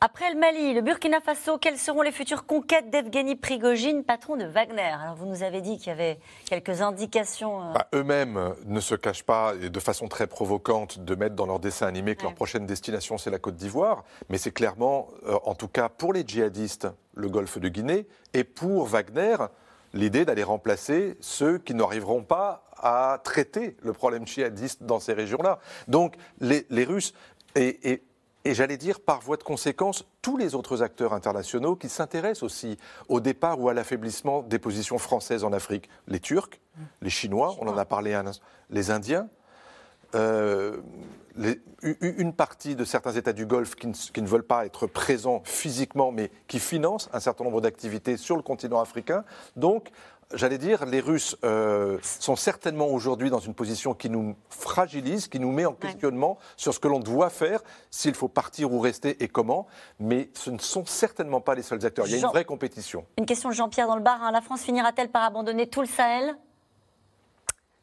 Après le Mali, le Burkina Faso, quelles seront les futures conquêtes d'Evgeny Prigogine, patron de Wagner? Alors vous nous avez dit qu'il y avait quelques indications. Bah, eux-mêmes ne se cachent pas et de façon très provocante de mettre dans leur dessin animé que leur prochaine destination c'est la Côte d'Ivoire, mais c'est clairement euh, en tout cas pour les djihadistes, le golfe de Guinée, et pour Wagner, l'idée d'aller remplacer ceux qui n'arriveront pas à traiter le problème djihadiste dans ces régions-là. Donc les, Russes, et, j'allais dire par voie de conséquence, tous les autres acteurs internationaux qui s'intéressent aussi au départ ou à l'affaiblissement des positions françaises en Afrique, les Turcs, les Chinois, on en a parlé un les Indiens. Euh, une partie de certains États du Golfe qui ne, veulent pas être présents physiquement, mais qui financent un certain nombre d'activités sur le continent africain. Donc, j'allais dire, les Russes euh, sont certainement aujourd'hui dans une position qui nous fragilise, qui nous met en questionnement sur ce que l'on doit faire, s'il faut partir ou rester et comment. Mais ce ne sont certainement pas les seuls acteurs. Il y a une vraie compétition. Une question de Jean-Pierre dans le bar. Hein. La France finira-t-elle par abandonner tout le Sahel?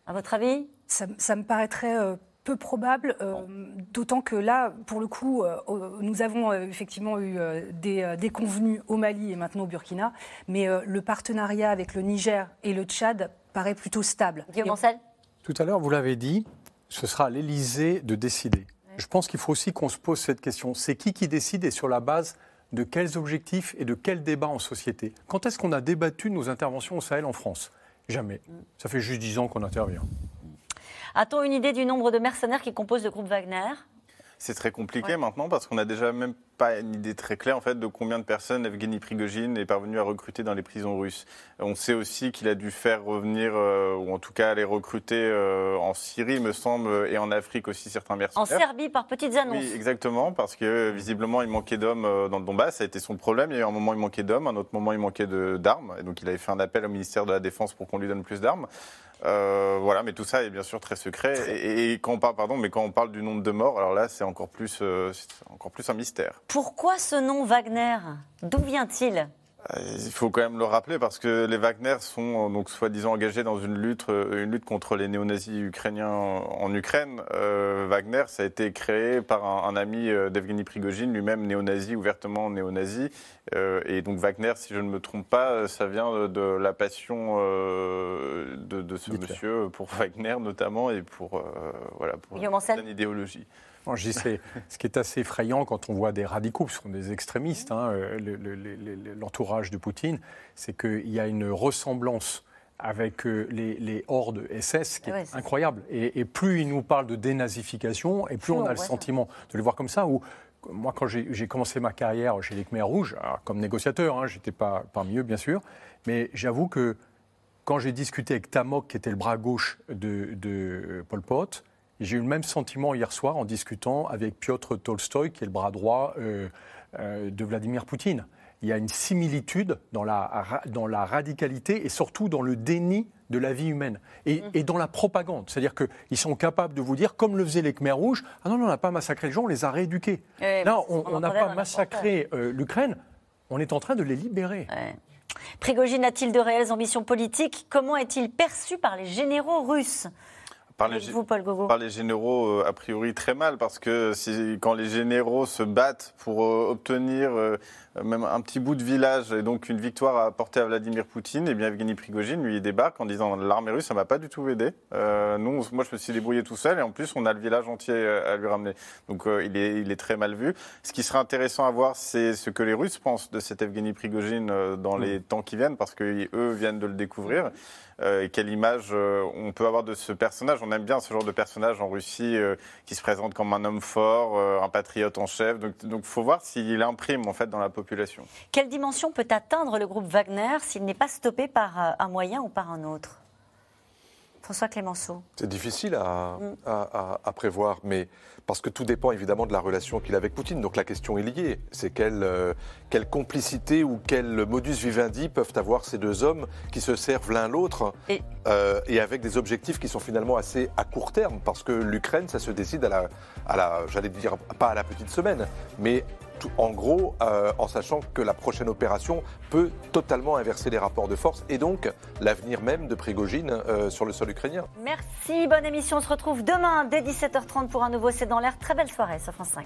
À votre avis? Ça, me paraîtrait euh, peu probable, euh, d'autant que là, pour le coup, euh, nous avons euh, effectivement eu des, des, convenus au Mali et maintenant au Burkina, mais le partenariat avec le Niger et le Tchad paraît plutôt stable. Guillaume Tout à l'heure, vous l'avez dit, ce sera à l'Élysée de décider. Je pense qu'il faut aussi qu'on se pose cette question. C'est qui qui décide et sur la base de quels objectifs et de quels débats en société? Quand est-ce qu'on a débattu de nos interventions au Sahel en France? Jamais. Ça fait juste dix ans qu'on intervient. A-t-on une idée du nombre de mercenaires qui composent le groupe Wagner? C'est très compliqué maintenant parce qu'on n'a déjà même pas une idée très claire en fait de combien de personnes Evgeny Prigogine est parvenu à recruter dans les prisons russes. On sait aussi qu'il a dû faire revenir euh, ou en tout cas aller recruter euh, en Syrie, me semble, et en Afrique aussi certains mercenaires. En Serbie par petites annonces. Oui, exactement, parce que visiblement il manquait d'hommes euh, dans le Donbass. Ça a été son problème. Il y a eu un moment il manquait d'hommes, un autre moment il manquait d'armes, et donc il avait fait un appel au ministère de la Défense pour qu'on lui donne plus d'armes. Euh, voilà, mais tout ça est bien sûr très secret. Et, quand on parle, pardon, mais quand on parle du nombre de morts, alors là, c'est encore plus, euh, encore plus un mystère. Pourquoi ce nom Wagner? D'où vient-il? Il faut quand même le rappeler parce que les Wagner sont donc soi-disant engagés dans une lutte, une lutte contre les néo-nazis ukrainiens en Ukraine. Wagner, ça a été créé par un, ami d'Evgeny Prigogine, lui-même néo-nazi, ouvertement néo-nazi. et donc Wagner, si je ne me trompe pas, ça vient de, la passion de, ce monsieur pour Wagner notamment et pour, voilà, pour une idéologie [laughs] ce qui est assez effrayant quand on voit des radicaux, ce sont des extrémistes, hein, euh, l'entourage de Poutine, c'est qu'il y a une ressemblance avec euh, les, hordes SS qui est incroyable. Et, plus ils nous parlent de dénazification, et plus on a le sentiment de les voir comme ça, où moi, quand j'ai commencé ma carrière chez les Khmer Rouges, comme négociateur, hein, j'étais pas parmi eux, bien sûr, mais j'avoue que quand j'ai discuté avec Tamok, qui était le bras gauche de, de Pol Pot, j'ai eu le même sentiment hier soir en discutant avec Piotr Tolstoï, qui est le bras droit euh, euh, de Vladimir Poutine. Il y a une similitude dans la, dans la radicalité et surtout dans le déni de la vie humaine et, mmh. dans la propagande. C'est-à-dire qu'ils sont capables de vous dire, comme le faisaient les Khmer rouges, ah non, on n'a pas massacré les gens, on les a rééduqués. Là, on n'a pas massacré euh, l'Ukraine, on est en train de les libérer. Prigogine a-t-il de réelles ambitions politiques? Comment est-il perçu par les généraux russes? Par les, par les, généraux, euh, a priori, très mal, parce que quand les généraux se battent pour euh, obtenir euh, même un petit bout de village et donc une victoire à apporter à Vladimir Poutine, et eh bien Evgeny Prigogine, lui, il débarque en disant l'armée russe, ça m'a pas du tout aidé. nous, moi, je me suis débrouillé tout seul, et en plus, on a le village entier à lui ramener. Donc, il, est, il est très mal vu. Ce qui serait intéressant à voir, c'est ce que les Russes pensent de cet Evgeny Prigogine dans mm. les temps qui viennent, parce qu'eux viennent de le découvrir. Euh, quelle image euh, on peut avoir de ce personnage. On aime bien ce genre de personnage en Russie euh, qui se présente comme un homme fort, un patriote en chef. Donc il faut voir s'il imprime en fait dans la population. Quelle dimension peut atteindre le groupe Wagner s'il n'est pas stoppé par un moyen ou par un autre? François Clémenceau. C'est difficile à, mm. prévoir, mais parce que tout dépend évidemment de la relation qu'il a avec Poutine. Donc la question est liée. C'est quelle, euh, quelle, complicité ou quel modus vivendi peuvent avoir ces deux hommes qui se servent l'un l'autre et... Euh, et... avec des objectifs qui sont finalement assez à court terme, parce que l'Ukraine, ça se décide à la, à la j'allais dire pas à la petite semaine, mais en gros, euh, en sachant que la prochaine opération peut totalement inverser les rapports de force et donc l'avenir même de Prigogine euh, sur le sol ukrainien. Merci, bonne émission. On se retrouve demain dès 17h30 pour un nouveau C'est dans l'air. Très belle soirée sur France 5.